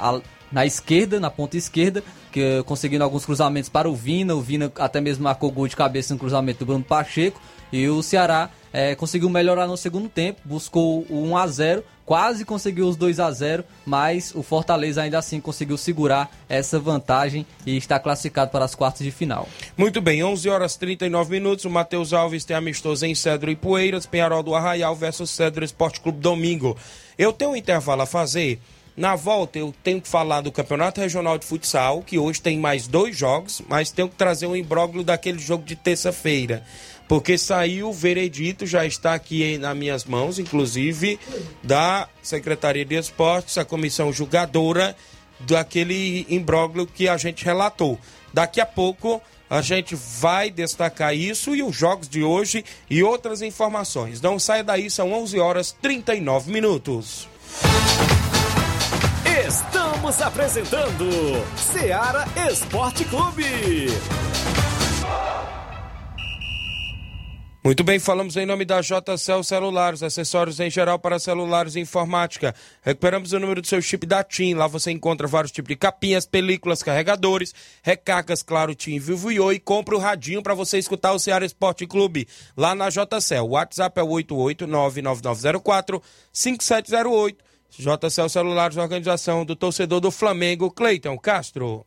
B: na esquerda, na ponta esquerda, que conseguindo alguns cruzamentos para o Vina. O Vina até mesmo marcou gol de cabeça no cruzamento do Bruno Pacheco. E o Ceará eh, conseguiu melhorar no segundo tempo, buscou o 1 a 0 quase conseguiu os 2 a 0 mas o Fortaleza ainda assim conseguiu segurar essa vantagem e está classificado para as quartas de final.
A: Muito bem, 11 horas 39 minutos. O Matheus Alves tem amistoso em Cedro e Poeiras, Penharol do Arraial versus Cedro Esporte Clube domingo. Eu tenho um intervalo a fazer. Na volta, eu tenho que falar do Campeonato Regional de Futsal, que hoje tem mais dois jogos, mas tenho que trazer um imbróglio daquele jogo de terça-feira. Porque saiu o veredito, já está aqui nas minhas mãos, inclusive da Secretaria de Esportes, a comissão julgadora daquele imbróglio que a gente relatou. Daqui a pouco a gente vai destacar isso e os jogos de hoje e outras informações. Não saia daí, são 11 horas 39 minutos.
C: Estamos apresentando Seara Esporte Clube.
A: Muito bem, falamos em nome da JCL Celulares, acessórios em geral para celulares e informática. Recuperamos o número do seu chip da TIM. Lá você encontra vários tipos de capinhas, películas, carregadores, recargas, claro, TIM, Vivo e Oi. Compre o radinho para você escutar o Ceará Esporte Clube lá na JCL. O WhatsApp é o 88999045708. JCL Celulares, organização do torcedor do Flamengo, Cleiton Castro.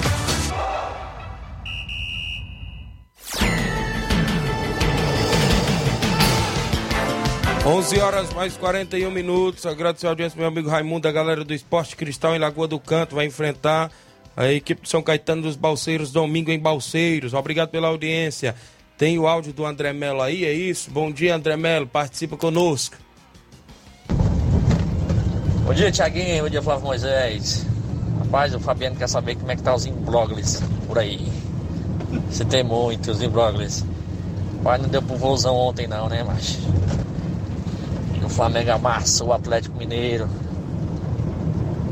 A: 11 horas mais 41 minutos. Agradecer a audiência meu amigo Raimundo, a galera do Esporte Cristal em Lagoa do Canto. Vai enfrentar a equipe de São Caetano dos Balseiros domingo em Balseiros. Obrigado pela audiência. Tem o áudio do André Melo aí, é isso? Bom dia, André Melo. Participa conosco.
I: Bom dia, Tiaguinho. Bom dia, Flávio Moisés. Rapaz, o Fabiano quer saber como é que tá os imbróglios por aí. Você tem muitos imbróglios. Rapaz, não deu pro vozão ontem não, né, macho? O Flamengo amassou o Atlético Mineiro.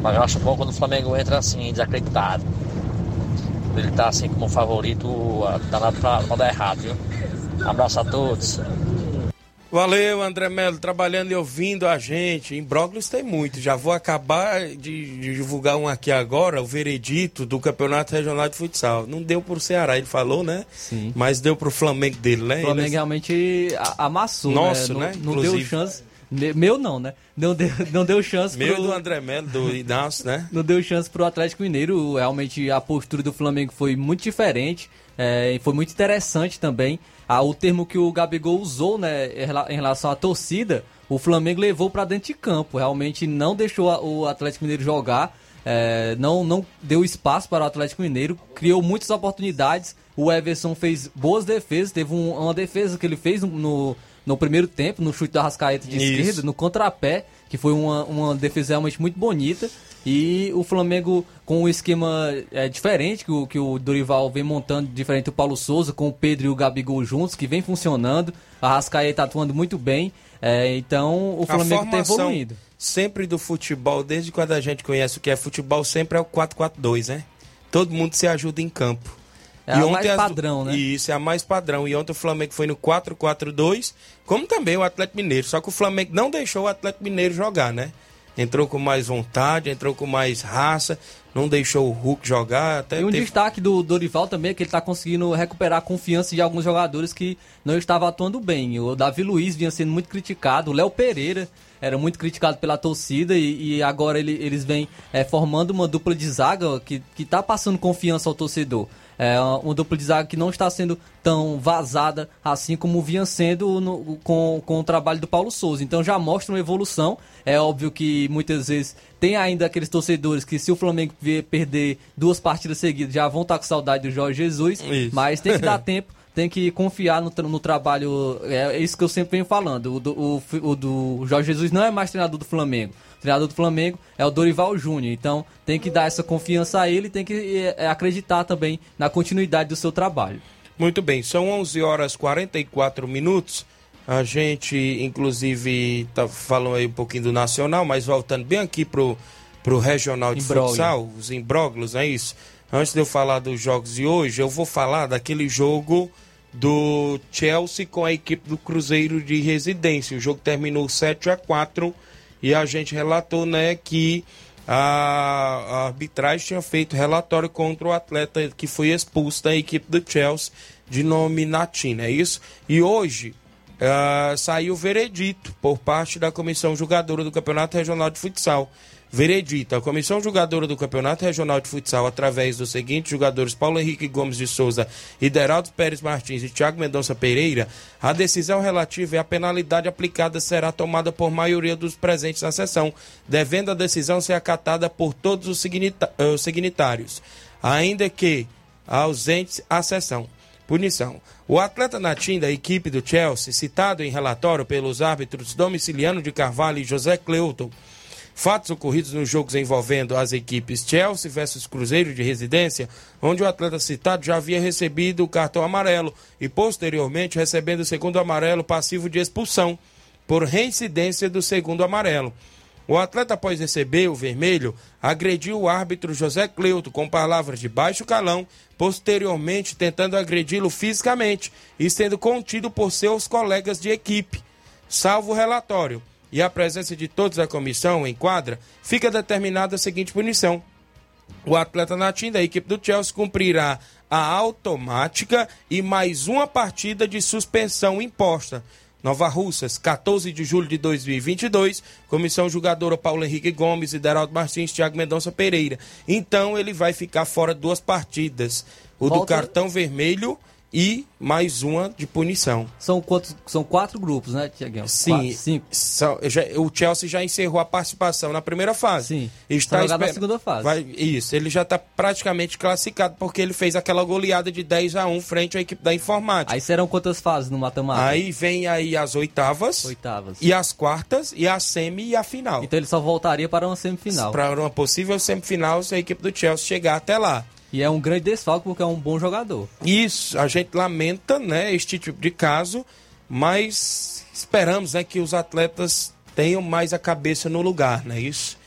I: Mas eu acho bom quando o Flamengo entra assim, desacreditado. Ele tá assim como favorito, tá nada pra, pra dar errado, viu? Abraço a todos.
A: Valeu, André Melo, trabalhando e ouvindo a gente. Imbróglios tem muito. Já vou acabar de, de divulgar um aqui agora, o veredito do Campeonato Regional de Futsal. Não deu pro Ceará, ele falou, né?
B: Sim.
A: Mas deu pro Flamengo dele, né?
B: O Flamengo
A: Eles-
B: realmente amassou,
A: Nosso,
B: né?
A: né?
B: Não, não deu chance. Me- Meu não, né? Não deu, não deu chance
A: Meu
B: pro-
A: do André Melo, do Inácio, né?
B: não deu chance pro Atlético Mineiro. Realmente a postura do Flamengo foi muito diferente. é, foi muito interessante também. Ah, o termo que o Gabigol usou né, em rela- em relação à torcida, o Flamengo levou para dentro de campo. Realmente não deixou o Atlético Mineiro jogar. é, não, não deu espaço para o Atlético Mineiro, criou muitas oportunidades. O Everson fez boas defesas, teve um- uma defesa que ele fez no, no, primeiro tempo, no chute da Rascaeta de
A: Isso.
B: esquerda, no contrapé, que foi uma, uma defesa realmente muito bonita. E o Flamengo com um esquema é, diferente que o, que o Dorival vem montando, diferente do Paulo Souza, com o Pedro e o Gabigol juntos, que vem funcionando. A Rascaeta atuando muito bem. é, então o Flamengo está evoluindo.
A: sempre do futebol, desde quando a gente conhece o que é futebol, sempre é o 4-4-2, né? Todo mundo se ajuda em campo.
B: É a mais padrão, né?
A: Isso, é a mais padrão. E ontem o Flamengo foi no 4-4-2, como também o Atlético Mineiro. Só que o Flamengo não deixou o Atlético Mineiro jogar, né? Entrou com mais vontade, entrou com mais raça, não deixou o Hulk jogar. Até
B: E um
A: teve-
B: destaque do Dorival também é que ele está conseguindo recuperar a confiança de alguns jogadores que não estavam atuando bem. O Davi Luiz vinha sendo muito criticado, o Léo Pereira era muito criticado pela torcida e, e agora ele- eles vêm é, formando uma dupla de zaga que, que tá passando confiança ao torcedor. É uma dupla de zaga que não está sendo tão vazada assim como vinha sendo no- com, com o trabalho do Paulo Souza. Então já mostra uma evolução. É óbvio que muitas vezes tem ainda aqueles torcedores que se o Flamengo vier perder duas partidas seguidas já vão estar com saudade do Jorge Jesus.
A: Isso.
B: Mas tem que dar tempo. Tem que confiar no, no trabalho. É isso que eu sempre venho falando. O do, o o do Jorge Jesus não é mais treinador do Flamengo. Treinador do Flamengo é o Dorival Júnior. Então tem que dar essa confiança a ele e tem que é, acreditar também na continuidade do seu trabalho.
A: Muito bem, são 11 horas 44 minutos. A gente, inclusive, tá falando aí um pouquinho do Nacional, mas voltando bem aqui pro, pro Regional de
B: Imbróglio.
A: Futsal, os imbróglios, é isso? Antes de eu falar dos jogos de hoje, eu vou falar daquele jogo do Chelsea com a equipe do Cruzeiro de Residência. O jogo terminou 7 a 4 e a gente relatou, né, que a, arbitragem tinha feito relatório contra o atleta que foi expulso da equipe do Chelsea de nome Natina, é isso? E hoje ah, saiu o veredito por parte da comissão julgadora do Campeonato Regional de Futsal. Veredito, a comissão julgadora do Campeonato Regional de Futsal, através dos seguintes jogadores Paulo Henrique Gomes de Souza, Ideraldo Pérez Martins e Thiago Mendonça Pereira, a decisão relativa à penalidade aplicada será tomada por maioria dos presentes na sessão, devendo a decisão ser acatada por todos os eh, os signitários, ainda que ausentes à sessão. Punição. O atleta Natim da equipe do Chelsea, citado em relatório pelos árbitros Domiciliano de Carvalho e José Cleuton, fatos ocorridos nos jogos envolvendo as equipes Chelsea versus Cruzeiro de Residência, onde o atleta citado já havia recebido o cartão amarelo e posteriormente recebendo o segundo amarelo passivo de expulsão por reincidência do segundo amarelo. O atleta, após receber o vermelho, agrediu o árbitro José Cleuto com palavras de baixo calão, posteriormente tentando agredi-lo fisicamente e sendo contido por seus colegas de equipe. Salvo relatório e a presença de todos da comissão em quadra, fica determinada a seguinte punição. O atleta Natim da equipe do Chelsea cumprirá a automática e mais uma partida de suspensão imposta. Nova Russas, 14 de julho de 2022, comissão julgadora Paulo Henrique Gomes, Ideraldo Martins, Thiago Mendonça Pereira. Então ele vai ficar fora duas partidas, o do
B: Volta-
A: cartão vermelho e mais uma de punição.
B: São quantos? São quatro grupos, né, Tiaguinho?
A: Sim,
B: Quatro, cinco.
A: são- já- o Chelsea já encerrou a participação na primeira fase.
B: Sim.
A: Está
B: jogar na
A: esper-
B: segunda fase.
A: Vai- isso, ele já está praticamente classificado porque ele fez aquela goleada de 10 a 1 frente à equipe da informática.
B: Aí serão quantas fases no mata-mata?
A: Aí vem aí as oitavas,
B: Oitavas.
A: e as quartas, e a semi e a final.
B: Então ele só voltaria para uma semifinal.
A: Para uma possível semifinal se a equipe do Chelsea chegar até lá.
B: E é um grande desfalque porque é um bom jogador.
A: Isso, a gente lamenta, né, este tipo de caso, mas esperamos, né, que os atletas tenham mais a cabeça no lugar, né, isso?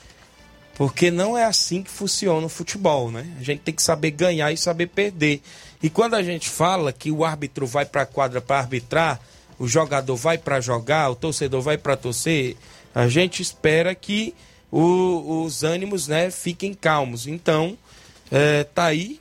A: Porque não é assim que funciona o futebol, né? A gente tem que saber ganhar e saber perder. E quando a gente fala que o árbitro vai para a quadra para arbitrar, o jogador vai para jogar, o torcedor vai para torcer, a gente espera que o- os ânimos, né, fiquem calmos. Então, é, tá aí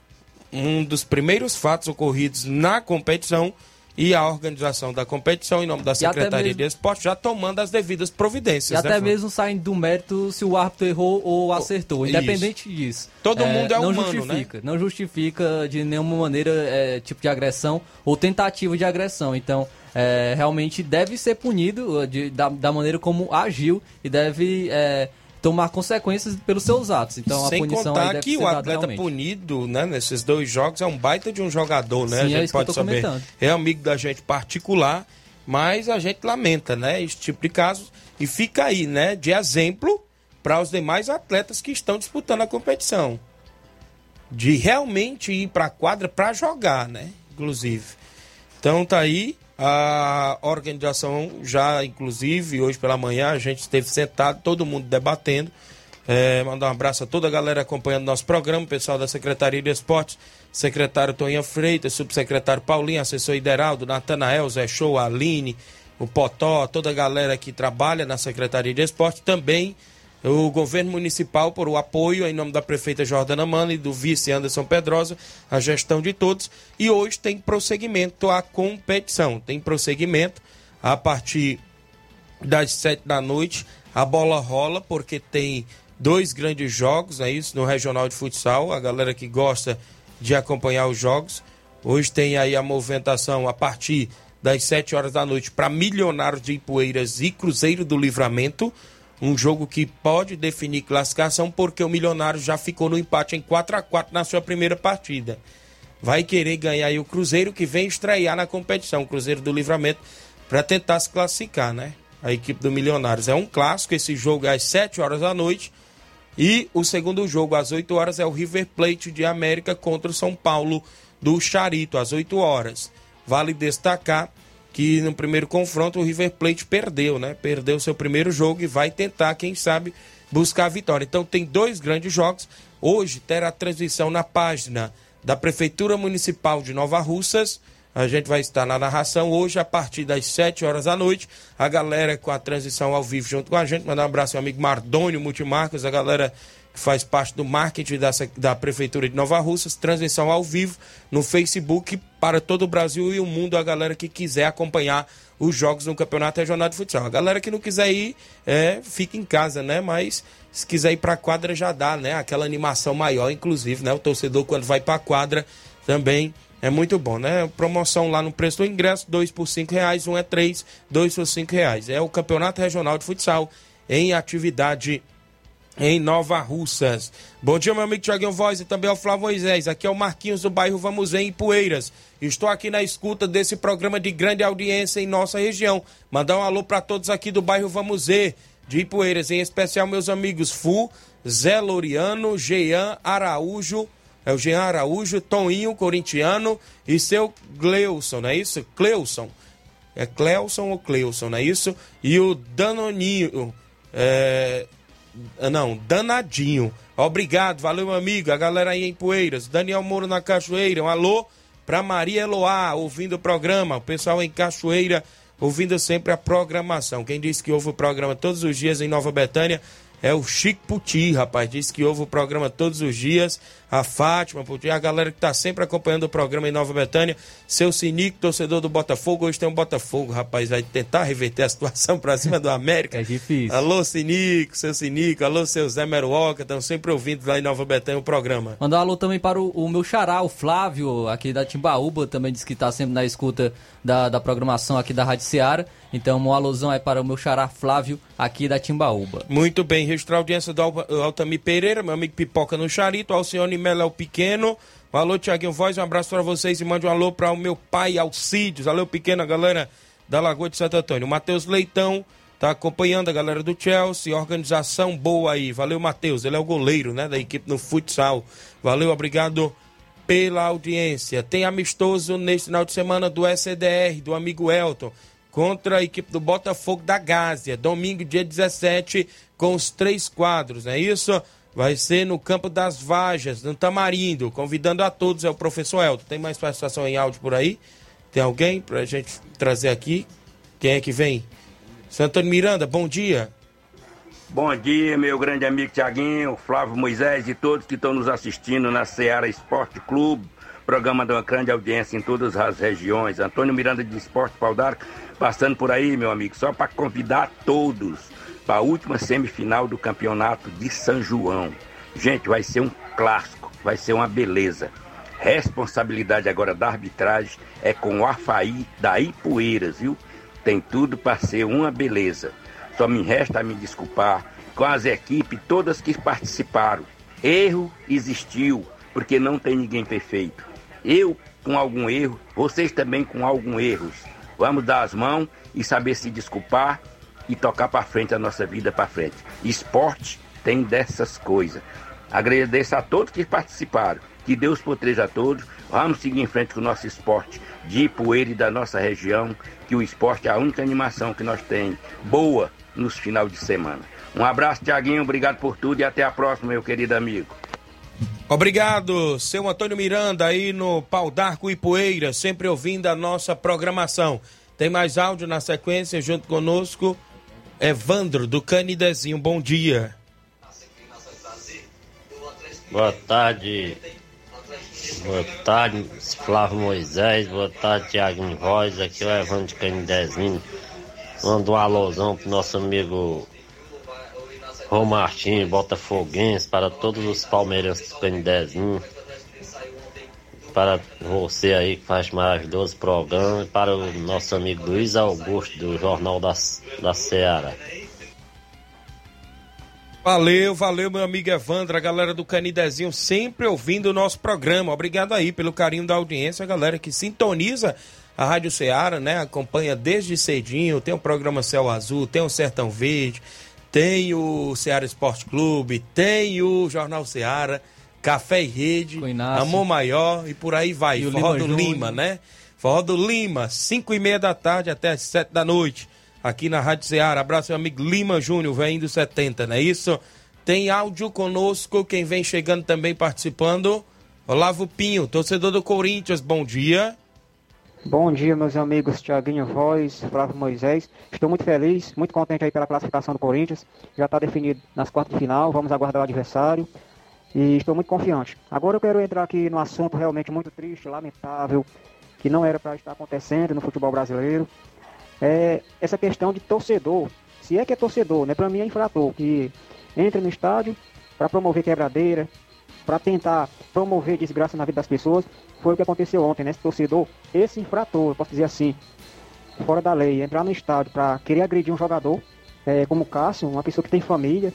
A: um dos primeiros fatos ocorridos na competição e a organização da competição, em nome da Secretaria
B: mesmo-
A: de Esporte, já tomando as devidas providências.
B: E
A: né,
B: até
A: Flávio?
B: mesmo saindo do mérito se o árbitro errou ou acertou,
A: Isso.
B: independente disso.
A: Todo mundo é
B: não
A: humano,
B: justifica, Não justifica de nenhuma maneira é, tipo de agressão ou tentativa de agressão. Então, é, realmente deve ser punido uh, de- da, da maneira como agiu e deve é, tomar consequências pelos seus atos. Então,
A: Sem
B: a punição
A: contar que o atleta
B: realmente.
A: punido né, nesses dois jogos é um baita de um jogador, né?
B: Sim,
A: a
B: é
A: gente
B: isso que eu
A: pode
B: tô
A: saber.
B: comentando.
A: É amigo da gente particular, mas a gente lamenta, né? Esse tipo de casos. E fica aí, né? De exemplo para os demais atletas que estão disputando a competição. De realmente ir para a quadra para jogar, né? Inclusive. Então tá aí a organização já, inclusive, hoje pela manhã a gente esteve sentado, todo mundo debatendo. É, mandar um abraço a toda a galera acompanhando nosso programa, pessoal da Secretaria de Esportes, secretário Toninha Freitas, subsecretário Paulinho, assessor Ideraldo, Natanael, Zé Show, Aline, o Potó, toda a galera que trabalha na Secretaria de Esportes, também o governo municipal por o apoio em nome da prefeita Jordana Mano e do vice Anderson Pedrosa, a gestão de todos. E hoje tem prosseguimento a competição. Tem prosseguimento a partir das sete da noite. A bola rola porque tem dois grandes jogos, é isso, no Regional de Futsal. A galera que gosta de acompanhar os jogos. Hoje tem aí a movimentação a partir das 7 horas da noite para Milionários de Ipueiras e Cruzeiro do Livramento. Um jogo que pode definir classificação porque o Milionário já ficou no empate em 4 a 4 na sua primeira partida. Vai querer ganhar aí o Cruzeiro que vem estrear na competição, o Cruzeiro do Livramento, para tentar se classificar, né? A equipe do Milionários. É um clássico, esse jogo é às 7 horas da noite. E o segundo jogo, às 8 horas, é o River Plate de América contra o São Paulo do Charito, às 8 horas. Vale destacar que no primeiro confronto o River Plate perdeu, né? Perdeu seu primeiro jogo e vai tentar, quem sabe, buscar a vitória. Então tem dois grandes jogos. Hoje terá transmissão na página da Prefeitura Municipal de Nova Russas. A gente vai estar na narração hoje a partir das 7 horas da noite. A galera com a transição ao vivo junto com a gente. Mandar um abraço ao amigo Mardônio Multimarcas, a galera que faz parte do marketing da, da Prefeitura de Nova Russas, transmissão ao vivo no Facebook para todo o Brasil e o mundo, a galera que quiser acompanhar os jogos no Campeonato Regional de Futsal. A galera que não quiser ir, é, fica em casa, né? Mas se quiser ir para a quadra já dá, né? Aquela animação maior, inclusive, né? O torcedor quando vai para a quadra também é muito bom, né? Promoção lá no preço do ingresso, dois por cinco reais, um é três, dois por cinco reais. É o Campeonato Regional de Futsal em atividade em Nova Russas. Bom dia, meu amigo Tiaguinho Voz e também ao Flávio Moisés. Aqui é o Marquinhos do bairro Vamos em Poeiras. Estou aqui na escuta desse programa de grande audiência em nossa região. Mandar um alô para todos aqui do bairro Vamos Ver, de Ipueiras, em especial meus amigos Fu, Zé Loriano, Jean Araújo, é o Jean Araújo, Toninho, corintiano, e seu Gleuson, não é isso? Cleuson. É Cleuson ou Cleuson, não é isso? E o Danoninho, é, não, danadinho. Obrigado, valeu, meu amigo. A galera aí em Poeiras. Daniel Moro na Cachoeira. Um alô pra Maria Eloá, ouvindo o programa. O pessoal em Cachoeira, ouvindo sempre a programação. Quem disse que ouve o programa todos os dias em Nova Betânia é o Chico Puti, rapaz. Disse que ouve o programa todos os dias a Fátima, a galera que está sempre acompanhando o programa em Nova Betânia, seu Sinico, torcedor do Botafogo, hoje tem um Botafogo, rapaz, vai tentar reverter a situação para cima do América.
B: É difícil.
A: Alô, Sinico, seu Sinico, alô, seu Zé Meruoca, estão sempre ouvindo lá em Nova Betânia o programa.
B: Mandar um alô também para o, o, meu xará, o Flávio, aqui da Timbaúba, também disse que está sempre na escuta da, da programação aqui da Rádio Seara. Então, um alusão é para o meu xará Flávio, aqui da Timbaúba.
A: Muito bem, registrar a audiência do Altamir Pereira, meu amigo Pipoca no Charito, Alcione Melo Pequeno. Um alô, Tiaguinho Voz, um abraço para vocês e mande um alô para o meu pai Alcides. Alô, pequena galera da Lagoa de Santo Antônio. Matheus Leitão tá acompanhando a galera do Chelsea. Organização boa aí. Valeu, Matheus. Ele é o goleiro, né, da equipe no futsal. Valeu, obrigado pela audiência. Tem amistoso neste final de semana do SDR, do amigo Elton, contra a equipe do Botafogo da Gásia. Domingo, dia 17, com os três quadros, não é isso? vai ser no Campo das Vajas, no Tamarindo. Convidando a todos, é o professor Elton. Tem mais participação em áudio por aí? Tem alguém para a gente trazer aqui? Quem é que vem? Santônio Miranda, bom dia.
J: Bom dia, meu grande amigo Tiaguinho, Flávio Moisés e todos que estão nos assistindo na Seara Esporte Clube, programa de uma grande audiência em todas as regiões. Antônio Miranda de Esporte Pau d'Arco, passando por aí, meu amigo, só para convidar todos para a última semifinal do campeonato de São João. Gente, vai ser um clássico, vai ser uma beleza. Responsabilidade agora da arbitragem é com o Afaí da Ipueiras, viu? Tem tudo para ser uma beleza. Só me resta me desculpar com as equipes todas que participaram. Erro existiu, porque não tem ninguém perfeito. Eu com algum erro, vocês também com algum erros. Vamos dar as mãos e saber se desculpar e tocar para frente a nossa vida para frente. Esporte tem dessas coisas. Agradeço a todos que participaram. Que Deus proteja a todos. Vamos seguir em frente com o nosso esporte de Ipueira e da nossa região, que o esporte é a única animação que nós temos boa nos final de semana. Um abraço, Tiaguinho, obrigado por tudo e até a próxima, meu querido amigo.
A: Obrigado, seu Antônio Miranda, aí no Pau d'Arco e Poeira, sempre ouvindo a nossa programação. Tem mais áudio na sequência, junto conosco, Evandro, do Canidezinho. Bom dia.
K: Boa tarde. Boa tarde, Flávio Moisés. Boa tarde, Tiago Voz. Aqui é o Evandro de Canidezinho. Manda um alôzão pro nosso amigo Rô Martins, Botafoguense, para todos os palmeirenses do Canidezinho. Para você aí que faz maravilhoso programa. E para o nosso amigo Luiz Augusto, do Jornal da, da Ceará.
A: Valeu, valeu, meu amigo Evandro, a galera do Canidezinho sempre ouvindo o nosso programa. Obrigado aí pelo carinho da audiência, a galera que sintoniza a Rádio Ceará, né? Acompanha desde cedinho, tem o programa Céu Azul, tem o Sertão Verde, tem o Ceará Esporte Clube, tem o Jornal Ceará, Café e Rede, Amor Maior e por aí vai.
B: E
A: Forró
B: Lima
A: do
B: Júnior.
A: Lima, né? Forró do Lima, 5 e meia da tarde até as 7 da noite, aqui na Rádio Ceará. Abraço, meu amigo Lima Júnior, vem do 70, não é isso? Tem áudio conosco, quem vem chegando também participando, Olavo Pinho, torcedor do Corinthians, bom dia.
L: Bom dia, meus amigos Tiaguinho Voz, Flávio Moisés. Estou muito feliz, muito contente aí pela classificação do Corinthians. Já está definido nas quartas de final, vamos aguardar o adversário. E estou muito confiante. Agora eu quero entrar aqui no assunto realmente muito triste, lamentável, que não era para estar acontecendo no futebol brasileiro. É essa questão de torcedor. Se é que é torcedor, né? Para mim é infrator, que entra no estádio para promover quebradeira, para tentar promover desgraça na vida das pessoas. Foi o que aconteceu ontem, né? Esse torcedor, esse infrator, posso dizer assim, fora da lei, entrar no estádio para querer agredir um jogador, é, como o Cássio, uma pessoa que tem família,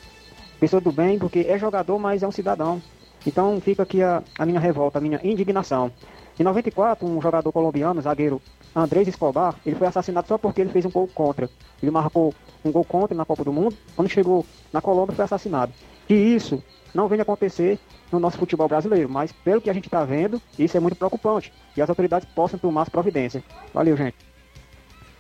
L: pessoa do bem, porque é jogador, mas é um cidadão. Então fica aqui a, a minha revolta, a minha indignação. Em 94, um jogador colombiano, zagueiro Andrés Escobar, ele foi assassinado só porque ele fez um gol contra. Ele marcou um gol contra na Copa do Mundo, quando chegou na Colômbia foi assassinado. Que isso não vem acontecer no nosso futebol brasileiro, mas pelo que a gente está vendo, isso é muito preocupante. E as autoridades possam tomar as providências. Valeu, gente.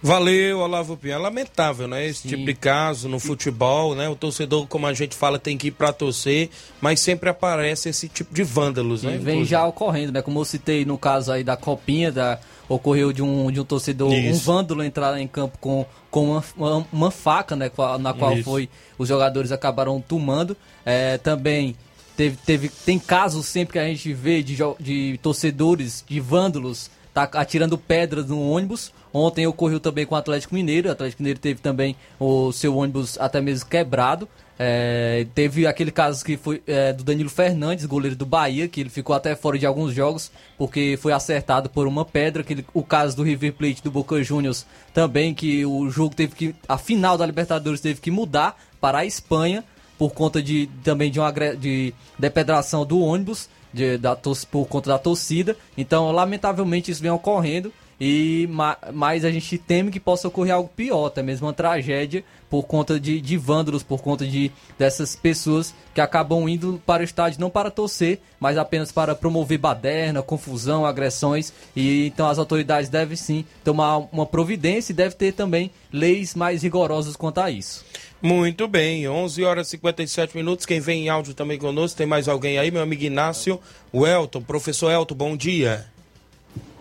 A: Valeu, Olavo Pinho. É lamentável, né? Esse tipo de caso no futebol, né? O torcedor, como a gente fala, tem que ir pra torcer, mas sempre aparece esse tipo de vândalos,
B: E
A: né?
B: vem
A: Inclusive.
B: já ocorrendo, né? Como eu citei no caso aí da copinha, da, ocorreu de um, de um torcedor, um
A: Isso.
B: vândalo entrar em campo com, com uma, uma, uma faca, né? Na qual
A: Isso.
B: foi os jogadores acabaram tomando. É, também teve, teve, tem casos sempre que a gente vê de, de torcedores, de vândalos, tá atirando pedras no ônibus. Ontem ocorreu também com o Atlético Mineiro. O Atlético Mineiro teve também o seu ônibus até mesmo quebrado. É, teve aquele caso que foi é, do Danilo Fernandes, goleiro do Bahia, que ele ficou até fora de alguns jogos porque foi acertado por uma pedra. Aquele, o caso do River Plate do Boca Juniors também, que o jogo teve que. A final da Libertadores teve que mudar para a Espanha por conta de também de uma de depedração do ônibus de- da, por conta da torcida. Então, lamentavelmente, isso vem ocorrendo. E ma- mas a gente teme que possa ocorrer algo pior, até mesmo uma tragédia por conta de, de vândalos, por conta de dessas pessoas que acabam indo para o estádio não para torcer, mas apenas para promover baderna, confusão, agressões. E então as autoridades devem sim tomar uma providência e deve ter também leis mais rigorosas quanto a isso.
A: Muito bem, 11 horas e 57 minutos. Quem vem em áudio também conosco, tem mais alguém aí? Meu amigo Inácio, o Elton, professor Elton, bom dia.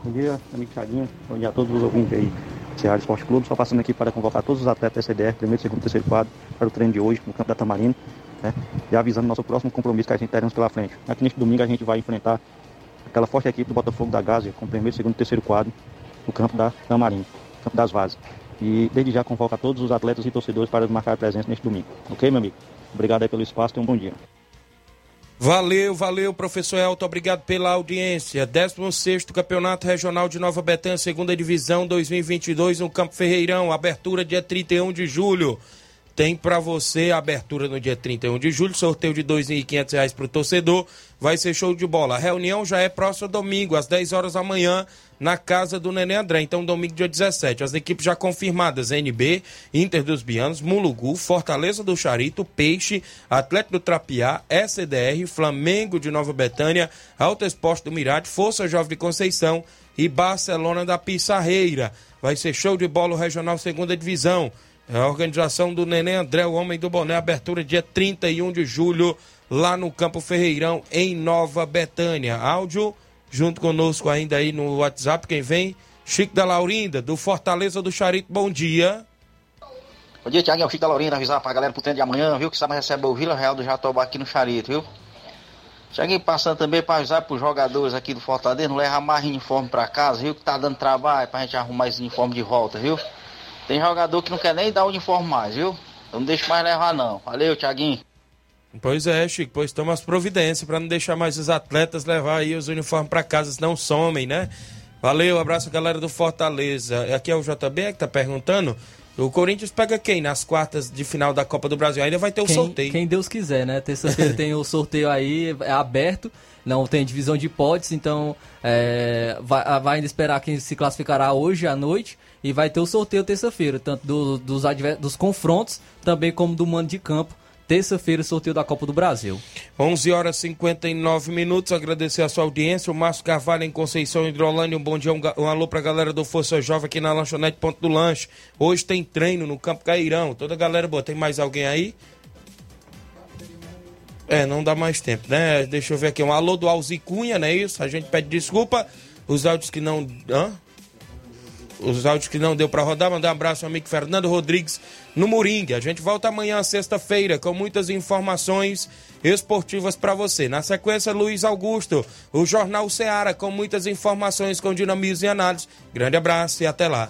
M: Bom dia, amigo Thiaguinho. Bom dia a todos os ouvintes aí Ceará Esporte Clube. Só passando aqui para convocar todos os atletas da CDR, primeiro, segundo, terceiro quadro, para o treino de hoje no campo da Tamarina. Né? E avisando nosso próximo compromisso que a gente teremos pela frente. Aqui neste domingo a gente vai enfrentar aquela forte equipe do Botafogo da Gásia, com primeiro, segundo terceiro quadro, no campo da Tamarina, campo das Vazes. E desde já convoca todos os atletas e torcedores para marcar presença neste domingo. Ok, meu amigo? Obrigado aí pelo espaço e um bom dia.
A: Valeu, valeu, professor Elton, obrigado pela audiência. 16º Campeonato Regional de Nova Betânia, segunda divisão 2022, no Campo Ferreirão, abertura dia 31 de julho. Tem pra você abertura no dia 31 de julho, sorteio de 2.500 reais pro torcedor, vai ser show de bola. A reunião já é próximo domingo, às 10 horas da manhã, na casa do Nenê André. Então, domingo, dia 17. As equipes já confirmadas: NB, Inter dos Bianos, Mulugu, Fortaleza do Charito, Peixe, Atlético do Trapiá, SDR, Flamengo de Nova Betânia, Alto Esporte do Mirade, Força Jovem de Conceição e Barcelona da Pissarreira. Vai ser show de bola Regional Segunda Divisão. É a organização do Neném André, o homem do boné, abertura dia 31 de julho, lá no Campo Ferreirão, em Nova Betânia. Áudio, junto conosco ainda aí no WhatsApp, quem vem? Chico da Laurinda, do Fortaleza do Charito, bom dia.
N: Bom dia, Tiaguinho. É o Chico da Laurinda, avisar pra galera pro treino de amanhã, viu? Que sabe recebe o Vila Real do Jatobá aqui no Charito, viu? Cheguei passando também pra avisar pros jogadores aqui do Fortaleza, não levar mais uniforme pra casa, viu? Que tá dando trabalho pra gente arrumar esse uniforme de volta, viu? Tem jogador que não quer nem dar o uniforme mais, viu? Eu não deixo mais levar, não. Valeu, Tiaguinho.
A: Pois é, Chico, pois toma as providências para não deixar mais os atletas levar aí os uniformes para casa, senão somem, né? Valeu, abraço galera do Fortaleza. Aqui é o JB que tá perguntando. O Corinthians pega quem nas quartas de final da Copa do Brasil? Ainda vai ter o
B: quem,
A: sorteio.
B: Quem Deus quiser, né? Terça-feira tem o sorteio aí, é aberto, não tem divisão de hipóteses, então é, vai, vai ainda esperar quem se classificará hoje à noite e vai ter o sorteio terça-feira, tanto do, dos, dos confrontos, também como do mando de campo terça-feira, sorteio da Copa do Brasil.
A: 11 horas e 59 minutos. Agradecer a sua audiência. O Márcio Carvalho em Conceição Hidrolândia. Um bom dia, um, um alô pra galera do Força Jovem aqui na Lanchonete Ponto do Lanche. Hoje tem treino no Campo Cairão. Toda a galera boa. Tem mais alguém aí? É, não dá mais tempo, né? Deixa eu ver aqui. Um alô do Alzi Cunha, não é isso? A gente pede desculpa. Os áudios que não. Hã? Os áudios que não deu para rodar. Mandar um abraço ao amigo Fernando Rodrigues no Moringue. A gente volta amanhã, sexta-feira, com muitas informações esportivas para você. Na sequência, Luiz Augusto, o Jornal Ceará, com muitas informações com dinamismo e análise. Grande abraço e até lá.